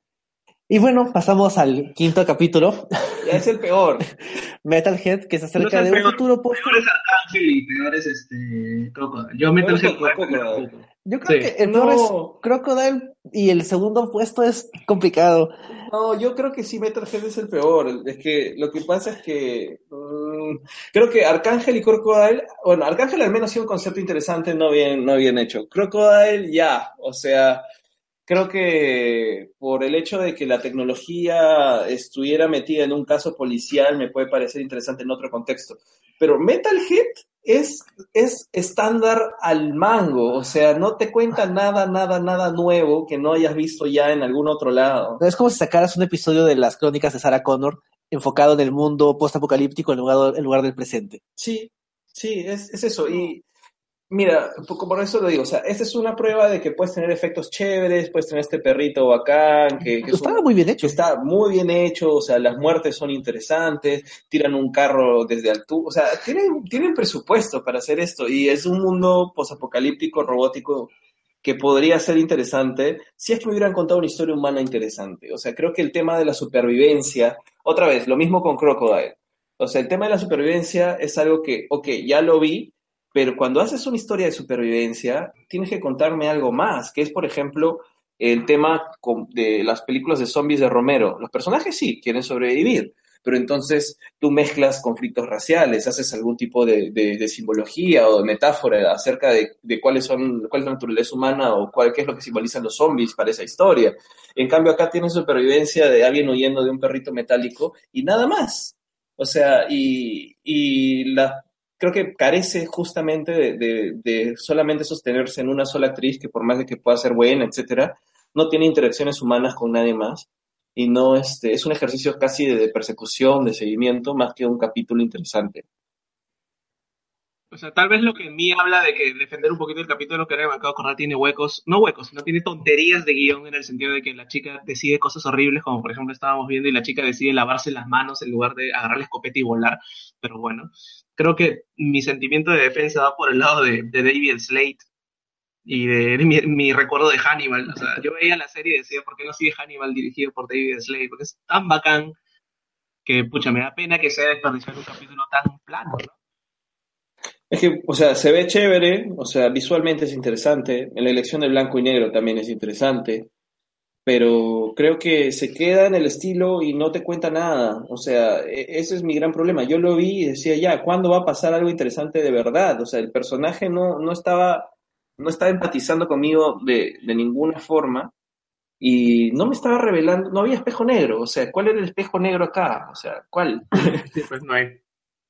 Y bueno, pasamos al quinto capítulo. Ya es el peor. Metalhead, que se acerca de un futuro post. Peor es Arcángel y peor es este Crocodile. Yo Metalhead. Yo creo que el peor es Crocodile y el segundo puesto es complicado. No, yo creo que sí, Metalhead es el peor. Es que lo que pasa es que mm, creo que Arcángel y Crocodile, bueno, Arcángel al menos ha sido un concepto interesante, no bien, no bien hecho. Crocodile ya, o sea, creo que por el hecho de que la tecnología estuviera metida en un caso policial me puede parecer interesante en otro contexto. Pero Metalhead es, es estándar al mango, o sea, no te cuenta nada, nada, nada nuevo que no hayas visto ya en algún otro lado. Es como si sacaras un episodio de las crónicas de Sarah Connor enfocado en el mundo post-apocalíptico en lugar, en lugar del presente. Sí, sí, es, es eso. Y Mira, por eso lo digo, o sea, esta es una prueba de que puedes tener efectos chéveres, puedes tener este perrito bacán, que, que está muy bien hecho. está muy bien hecho, o sea, las muertes son interesantes, tiran un carro desde altura, o sea, tienen, tienen presupuesto para hacer esto y es un mundo posapocalíptico, robótico, que podría ser interesante si es que me hubieran contado una historia humana interesante. O sea, creo que el tema de la supervivencia, otra vez, lo mismo con Crocodile. O sea, el tema de la supervivencia es algo que, ok, ya lo vi, pero cuando haces una historia de supervivencia, tienes que contarme algo más, que es, por ejemplo, el tema de las películas de zombies de Romero. Los personajes sí quieren sobrevivir, pero entonces tú mezclas conflictos raciales, haces algún tipo de, simbología o de metáfora acerca de, cuáles son, cuál es la naturaleza humana o cuál, qué es lo que simbolizan los zombies para esa historia. En cambio, acá tienes supervivencia de alguien huyendo de un perrito metálico y nada más. O sea, y, y la creo que carece justamente de, solamente sostenerse en una sola actriz que por más de que pueda ser buena, etcétera, no tiene interacciones humanas con nadie más y no este, es un ejercicio casi de, persecución, de seguimiento, más que un capítulo interesante. O sea, tal vez lo que en mí habla de que defender un poquito el capítulo que acabo de acordar tiene huecos, no huecos, sino tiene tonterías de guion en el sentido de que la chica decide cosas horribles, como por ejemplo estábamos viendo, y la chica decide lavarse las manos en lugar de agarrar la escopeta y volar, pero bueno, creo que mi sentimiento de defensa va por el lado de, David Slate y de mi, recuerdo de Hannibal. O sea, yo veía la serie y decía, ¿por qué no sigue Hannibal dirigido por David Slade? Porque es tan bacán que, pucha, me da pena que sea desperdiciar un capítulo tan plano, ¿no? Es que, o sea, se ve chévere, o sea, visualmente es interesante, en la elección de blanco y negro también es interesante, pero creo que se queda en el estilo y no te cuenta nada. O sea, e, ese es mi gran problema. Yo lo vi y decía, ya, ¿cuándo va a pasar algo interesante de verdad? O sea, el personaje no, no, estaba, no estaba empatizando conmigo de, de ninguna forma y no me estaba revelando, no había espejo negro. O sea, ¿cuál era el espejo negro acá? O sea, ¿cuál? pues no hay.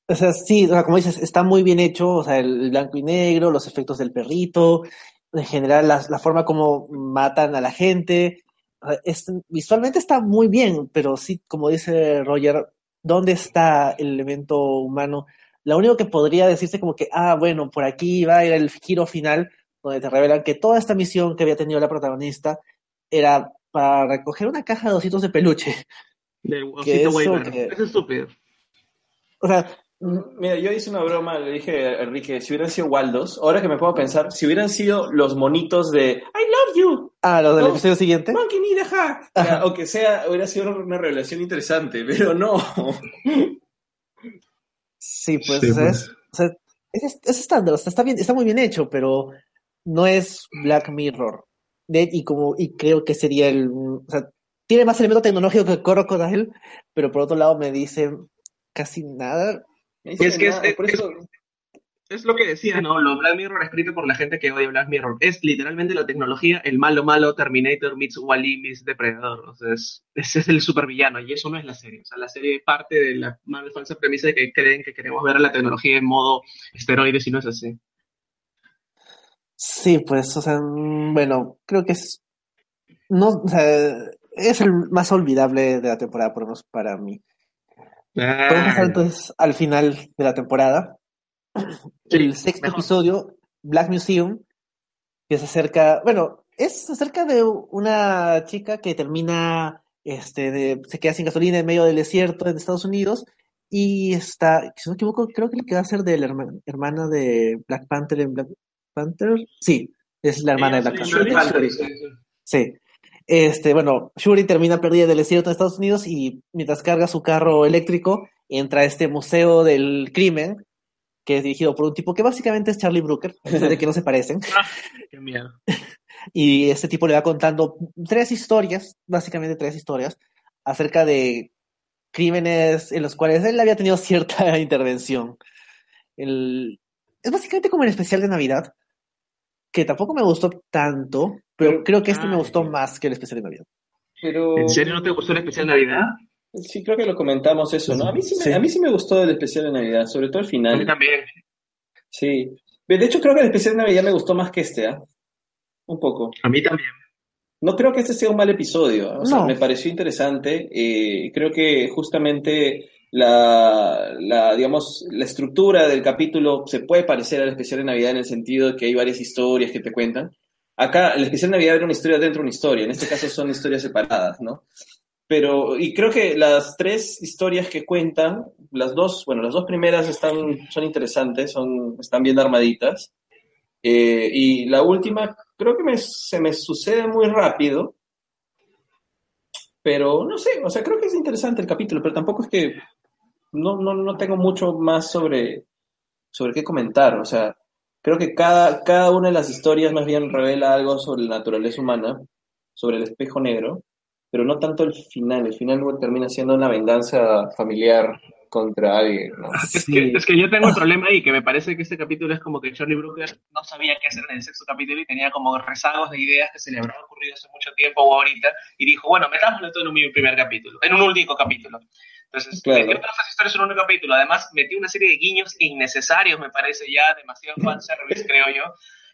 O sea, sí, o sea, como dices, está muy bien hecho, o sea, el blanco y negro, los efectos del perrito, en general la, la forma como matan a la gente, visualmente está muy bien, pero sí, como dice Roger, ¿dónde está el elemento humano? Lo único que podría decirse como que, ah, bueno, por aquí va a ir el giro final, donde te revelan que toda esta misión que había tenido la protagonista era para recoger una caja de ositos de peluche. De osito Es estúpido. O sea, Mira, yo hice una broma, le dije a Enrique, si hubieran sido Waldos, ahora que me puedo pensar, si hubieran sido los monitos de I love you. Ah, los del episodio siguiente. Monkey need a O que sea, hubiera sido una revelación interesante, pero no. Sí, pues, sí, pues. o sea, es, es estándar, está, bien, está muy bien hecho, pero no es Black Mirror. De, y como, y creo que sería el, o sea, tiene más elemento tecnológico que Crocodile, pero por otro lado me dicen casi nada. Es que es, es, lo que decía, ¿no? Lo Black Mirror escrito por la gente que odia Black Mirror. Es literalmente la tecnología, el malo malo Terminator meets Wally meets Depredador. O sea, es, ese es el supervillano y eso no es la serie. O sea, la serie parte de la falsa premisa de que creen que queremos ver a la tecnología en modo esteroides y no es así. Sí, pues, o sea, mm, bueno, creo que es. No, o sea, es el más olvidable de la temporada, por lo menos para mí. Vamos pasar entonces al final de la temporada. el sexto episodio, Black Museum, que se acerca, bueno, es acerca de una chica que termina, este, de, se queda sin gasolina en medio del desierto en Estados Unidos y está, si no me equivoco, creo que le queda ser de la hermana de Black Panther en Black Panther. Sí, es la hermana de Black Panther. Sí. Este, bueno, Shuri termina perdida del desierto en Estados Unidos y mientras carga su carro eléctrico, entra a este museo del crimen, que es dirigido por un tipo que básicamente es Charlie Brooker, de que no se parecen. Ah, qué miedo. Y este tipo le va contando tres historias, básicamente tres historias, acerca de crímenes en los cuales él había tenido cierta intervención. El... Es básicamente como el especial de Navidad, que tampoco me gustó tanto, pero, creo que este me gustó más que el especial de Navidad. Pero... ¿En serio no te gustó el especial de Navidad? Sí, creo que lo comentamos eso, ¿no? A mí sí, me, A mí sí me gustó el especial de Navidad, sobre todo el final. A mí también. Sí. De hecho, creo que el especial de Navidad me gustó más que este, ¿ah? Un poco. A mí también. No creo que este sea un mal episodio, ¿ah? o sea, me pareció interesante. Eh, creo que justamente la, la, digamos, la estructura del capítulo se puede parecer al especial de Navidad en el sentido de que hay varias historias que te cuentan. Acá, el especial Navidad era una historia dentro de una historia, en este caso son historias separadas, ¿no? Pero, y creo que las tres historias que cuentan, las dos, bueno, las dos primeras están, son interesantes, son, están bien armaditas. Eh, y la última, creo que me, se me sucede muy rápido. Pero no sé, o sea, creo que es interesante el capítulo, pero tampoco es que no, no, no tengo mucho más sobre, sobre qué comentar. O sea, creo que cada, cada una de las historias más bien revela algo sobre la naturaleza humana, sobre el espejo negro, pero no tanto el final. El final termina siendo una venganza familiar contra alguien. Es, que, es, que, yo tengo un problema ahí, que me parece que este capítulo es como que Charlie Brooker no sabía qué hacer en el sexto capítulo y tenía como rezagos de ideas que se le habrán ocurrido hace mucho tiempo o ahorita, y dijo, bueno, metámoslo todo en un primer capítulo, en un único capítulo. Entonces, claro. metió todas esas historias en un capítulo. Además, metió una serie de guiños innecesarios, me parece ya demasiado fanservice, creo yo.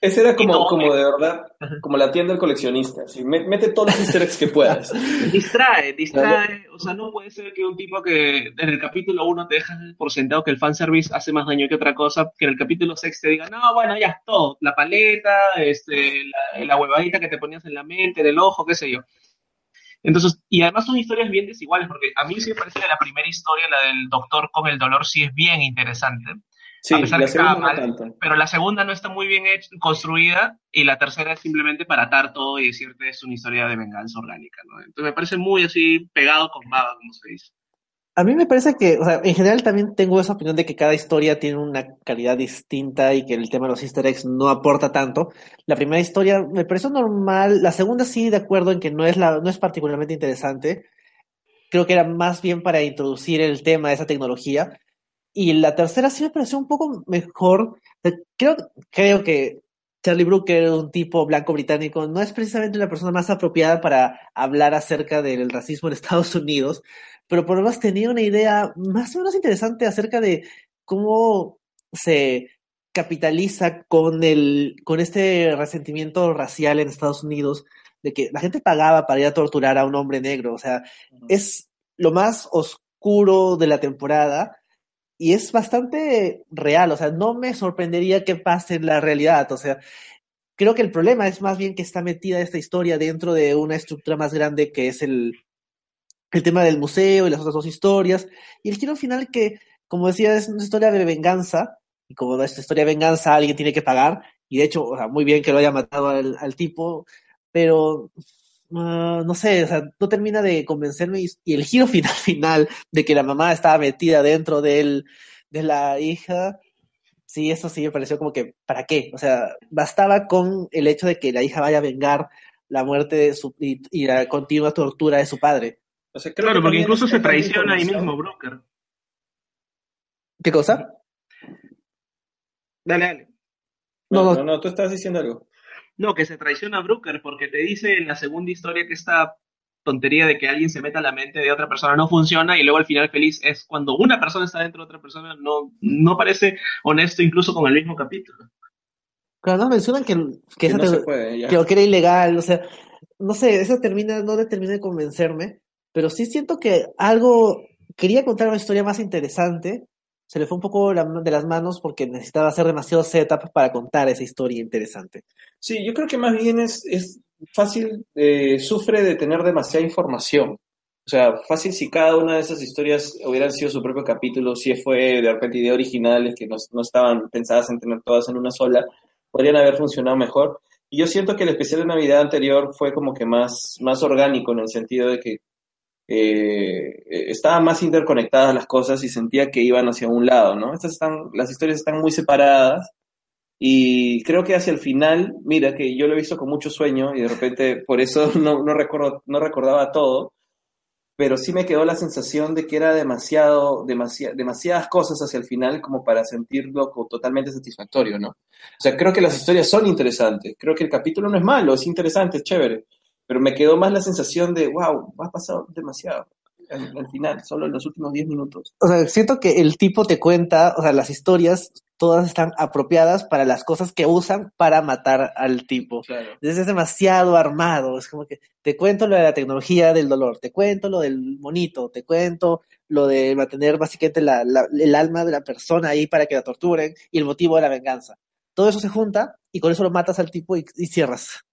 Ese era como, como de verdad, como la tienda del coleccionista. mete todos los easter eggs que puedas. distrae, distrae. O sea, no puede ser que un tipo que en el capítulo 1 te deja por sentado que el fanservice hace más daño que otra cosa, que en el capítulo 6 te diga, no, bueno, ya es todo. La paleta, este, la, la huevadita que te ponías en la mente, del ojo, qué sé yo. Entonces, y además son historias bien desiguales, porque a mí sí me parece que la primera historia, la del doctor con el dolor, sí es bien interesante. Sí, a pesar la que mal, pero la segunda no está muy bien hecha, construida y la tercera es simplemente para atar todo y decirte es una historia de venganza orgánica, ¿no? Entonces me parece muy así pegado con baba, como se dice. A mí me parece que, o sea, en general también tengo esa opinión de que cada historia tiene una calidad distinta y que el tema de los easter eggs no aporta tanto. La primera historia me pareció normal, la segunda sí, de acuerdo en que no es, la, no es particularmente interesante. Creo que era más bien para introducir el tema de esa tecnología. Y la tercera sí me pareció un poco mejor. Creo, creo que Charlie Brooker, un tipo blanco británico, no es precisamente la persona más apropiada para hablar acerca del racismo en Estados Unidos pero por lo menos tenía una idea más o menos interesante acerca de cómo se capitaliza con el con este resentimiento racial en Estados Unidos de que la gente pagaba para ir a torturar a un hombre negro, o sea, es lo más oscuro de la temporada y es bastante real, o sea, no me sorprendería que pase en la realidad, o sea, creo que el problema es más bien que está metida esta historia dentro de una estructura más grande que es el, el tema del museo y las otras dos historias, y el giro final que, como decía, es una historia de venganza, y como esta historia de venganza alguien tiene que pagar, y de hecho, o sea, muy bien que lo haya matado al, al tipo, pero uh, no sé, o sea, no termina de convencerme, y, el giro final final de que la mamá estaba metida dentro del, de la hija, sí, eso sí me pareció como que, ¿para qué? O sea, bastaba con el hecho de que la hija vaya a vengar la muerte de su, y, la continua tortura de su padre. O sea, claro, porque incluso se traiciona ahí mismo Brooker. ¿Qué cosa? Dale, dale. No, no, no, tú estabas diciendo algo. No, que se traiciona a Brooker porque te dice en la segunda historia que esta tontería de que alguien se meta a la mente de otra persona no funciona y luego al final feliz es cuando una persona está dentro de otra persona, no, no parece honesto incluso con el mismo capítulo. Claro, no mencionan que, que, era ilegal, o sea, no sé, eso termina, no le termina de convencerme, pero sí siento que algo, quería contar una historia más interesante, se le fue un poco de las manos porque necesitaba hacer demasiado setup para contar esa historia interesante. Sí, yo creo que más bien es, es fácil, eh, sufre de tener demasiada información. O sea, fácil si cada una de esas historias hubieran sido su propio capítulo, si fue de repente ideas originales que no, no estaban pensadas en tener todas en una sola, podrían haber funcionado mejor. Y yo siento que el especial de Navidad anterior fue como que más, más orgánico en el sentido de que eh, estaban más interconectadas las cosas y sentía que iban hacia un lado, ¿no? Estas están, las historias están muy separadas y creo que hacia el final, mira que yo lo he visto con mucho sueño y de repente por eso no, no, no recordaba todo, pero sí me quedó la sensación de que era demasiado, demasiadas cosas hacia el final como para sentirlo totalmente satisfactorio, ¿no? O sea, creo que las historias son interesantes, creo que el capítulo no es malo, es interesante, es chévere, pero me quedó más la sensación de, wow, ha pasado demasiado al, final, solo en los últimos 10 minutos. O sea, siento que el tipo te cuenta, o sea, las historias todas están apropiadas para las cosas que usan para matar al tipo. Claro. Entonces es demasiado armado, es como que te cuento lo de la tecnología del dolor, te cuento lo del monito, te cuento lo de mantener básicamente la, el alma de la persona ahí para que la torturen y el motivo de la venganza. Todo eso se junta y con eso lo matas al tipo y, cierras.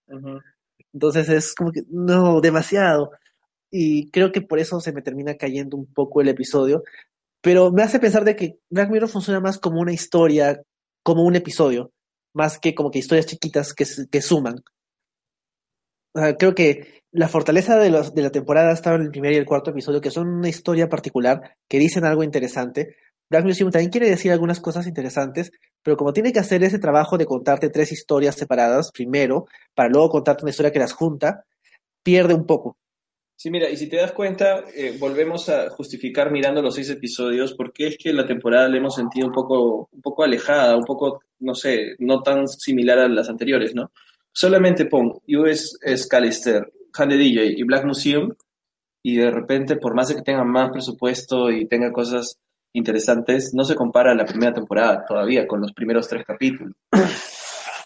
Entonces es como que, no, demasiado y creo que por eso se me termina cayendo un poco el episodio, pero me hace pensar de que Black Mirror funciona más como una historia, como un episodio, más que como que historias chiquitas que, que suman. creo que la fortaleza de, de la temporada estaba en el primer y el cuarto episodio, que son una historia particular, que dicen algo interesante. Black Museum también quiere decir algunas cosas interesantes, pero como tiene que hacer ese trabajo de contarte tres historias separadas primero, para luego contarte una historia que las junta, pierde un poco. Sí, mira, y si te das cuenta, eh, volvemos a justificar mirando los seis episodios, porque es que la temporada la hemos sentido un poco, un poco alejada, un poco, no sé, no tan similar a las anteriores, ¿no? Solamente pon US Scalister, Hande DJ y Black Museum, y de repente, por más de que tengan más presupuesto y tengan cosas interesantes, no se compara la primera temporada todavía con los primeros tres capítulos.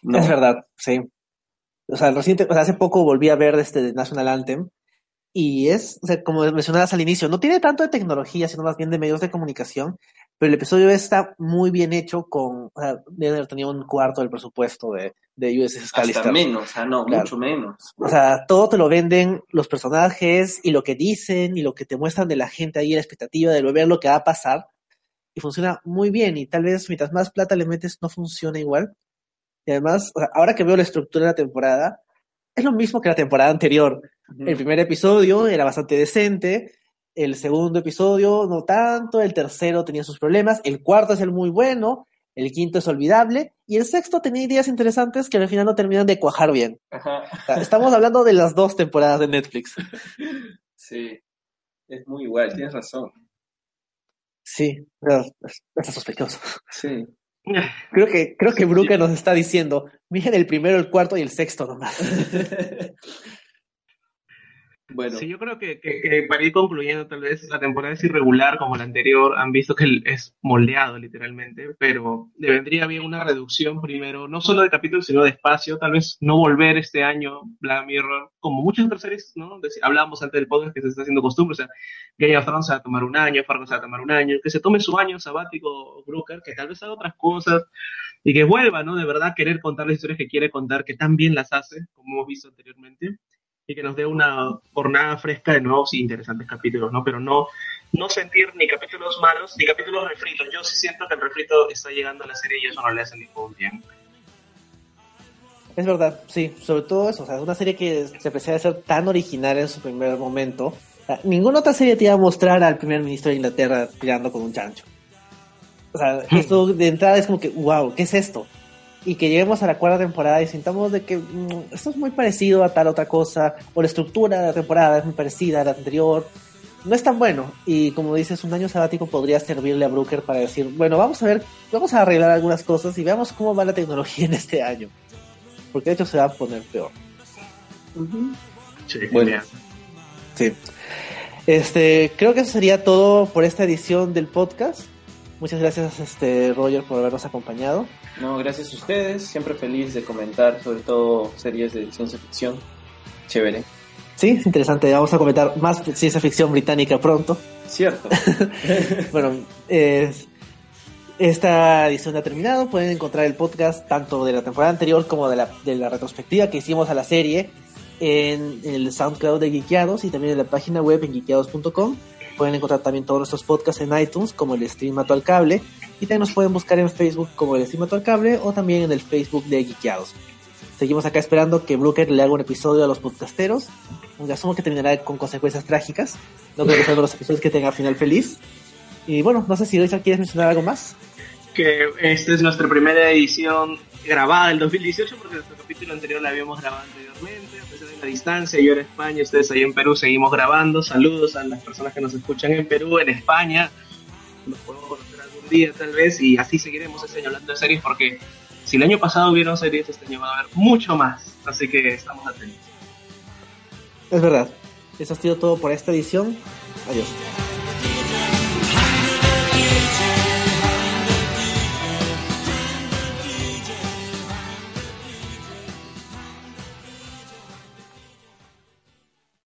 No. Es verdad, sí. O sea, reciente, o sea, hace poco volví a ver este National Anthem y es, o sea, como mencionabas al inicio, no tiene tanto de tecnología, sino más bien de medios de comunicación, pero el episodio está muy bien hecho con, o sea, debe haber tenido un cuarto del presupuesto de, de USS Callister. Hasta menos, o sea, no, mucho menos. O sea, todo te lo venden los personajes y lo que dicen y lo que te muestran de la gente ahí, la expectativa de ver lo que va a pasar. Y funciona muy bien y tal vez mientras más plata le metes no funciona igual. Y además, ahora que veo la estructura de la temporada, es lo mismo que la temporada anterior. El primer episodio era bastante decente, el segundo episodio no tanto, el tercero tenía sus problemas, el cuarto es el muy bueno, el quinto es olvidable y el sexto tenía ideas interesantes que al final no terminan de cuajar bien. estamos hablando de las dos temporadas de Netflix. Sí, es muy igual, tienes razón. Sí, está sospechoso. Sí. Creo que, creo que Brooke nos está diciendo, miren el primero, el cuarto y el sexto nomás. Bueno. Sí, yo creo que, para ir concluyendo, tal vez la temporada es irregular como la anterior, han visto que es moldeado literalmente, pero le vendría bien una reducción primero, no solo de capítulos, sino de espacio, tal vez no volver este año Black Mirror, como muchas otras series, ¿no? hablábamos antes del podcast que se está haciendo costumbre, o sea, Game of Thrones se va a tomar un año, Fargo se va a tomar un año, que se tome su año sabático Brooker, que tal vez haga otras cosas y que vuelva, ¿no? De verdad querer contar las historias que quiere contar, que tan bien las hace, como hemos visto anteriormente y que nos dé una jornada fresca de nuevos e interesantes capítulos, ¿no? Pero no, no sentir ni capítulos malos ni capítulos refritos. Yo sí siento que el refrito está llegando a la serie y eso no le hace ningún bien. Es verdad, sí, sobre todo eso, o sea, es una serie que se de ser tan original en su primer momento. ninguna otra serie te iba a mostrar al primer ministro de Inglaterra tirando con un chancho. O sea, esto de entrada es como que, wow, ¿qué es esto? Y que lleguemos a la cuarta temporada y sintamos de que mm, esto es muy parecido a tal otra cosa, o la estructura de la temporada es muy parecida a la anterior, no es tan bueno. Y como dices, un año sabático podría servirle a Brooker para decir, bueno, vamos a ver, vamos a arreglar algunas cosas y veamos cómo va la tecnología en este año. Porque de hecho se va a poner peor. Sí, bueno. Sí. Este, creo que eso sería todo por esta edición del podcast. Muchas gracias, este, Roger, por habernos acompañado. No, gracias a ustedes. Siempre feliz de comentar, sobre todo series de ciencia ficción. Chévere. Sí, es interesante. Vamos a comentar más ciencia ficción británica pronto. Cierto. bueno, esta edición ha terminado. Pueden encontrar el podcast tanto de la temporada anterior como de la, de la retrospectiva que hicimos a la serie en, el SoundCloud de Geekeados y también en la página web en geekeados.com. Pueden encontrar también todos nuestros podcasts en iTunes como el Stream Mato al Cable y también nos pueden buscar en Facebook como el Stream Mato al Cable o también en el Facebook de Geekeados. Seguimos acá esperando que Brooker le haga un episodio a los podcasteros. Aunque asumo que terminará con consecuencias trágicas. No creo que sean los episodios que tenga final feliz. Y bueno, no sé si Richard quieres mencionar algo más. Que esta es nuestra primera edición grabada del 2018 porque nuestro capítulo anterior la habíamos grabado anteriormente, a pesar de la distancia, yo en España, ustedes ahí en Perú seguimos grabando. Saludos a las personas que nos escuchan en Perú, en España. Nos podemos conocer algún día tal vez y así seguiremos este año hablando de series porque si el año pasado hubieron series, este año va a haber mucho más. Así que estamos atentos. Es verdad. Eso ha sido todo por esta edición. Adiós.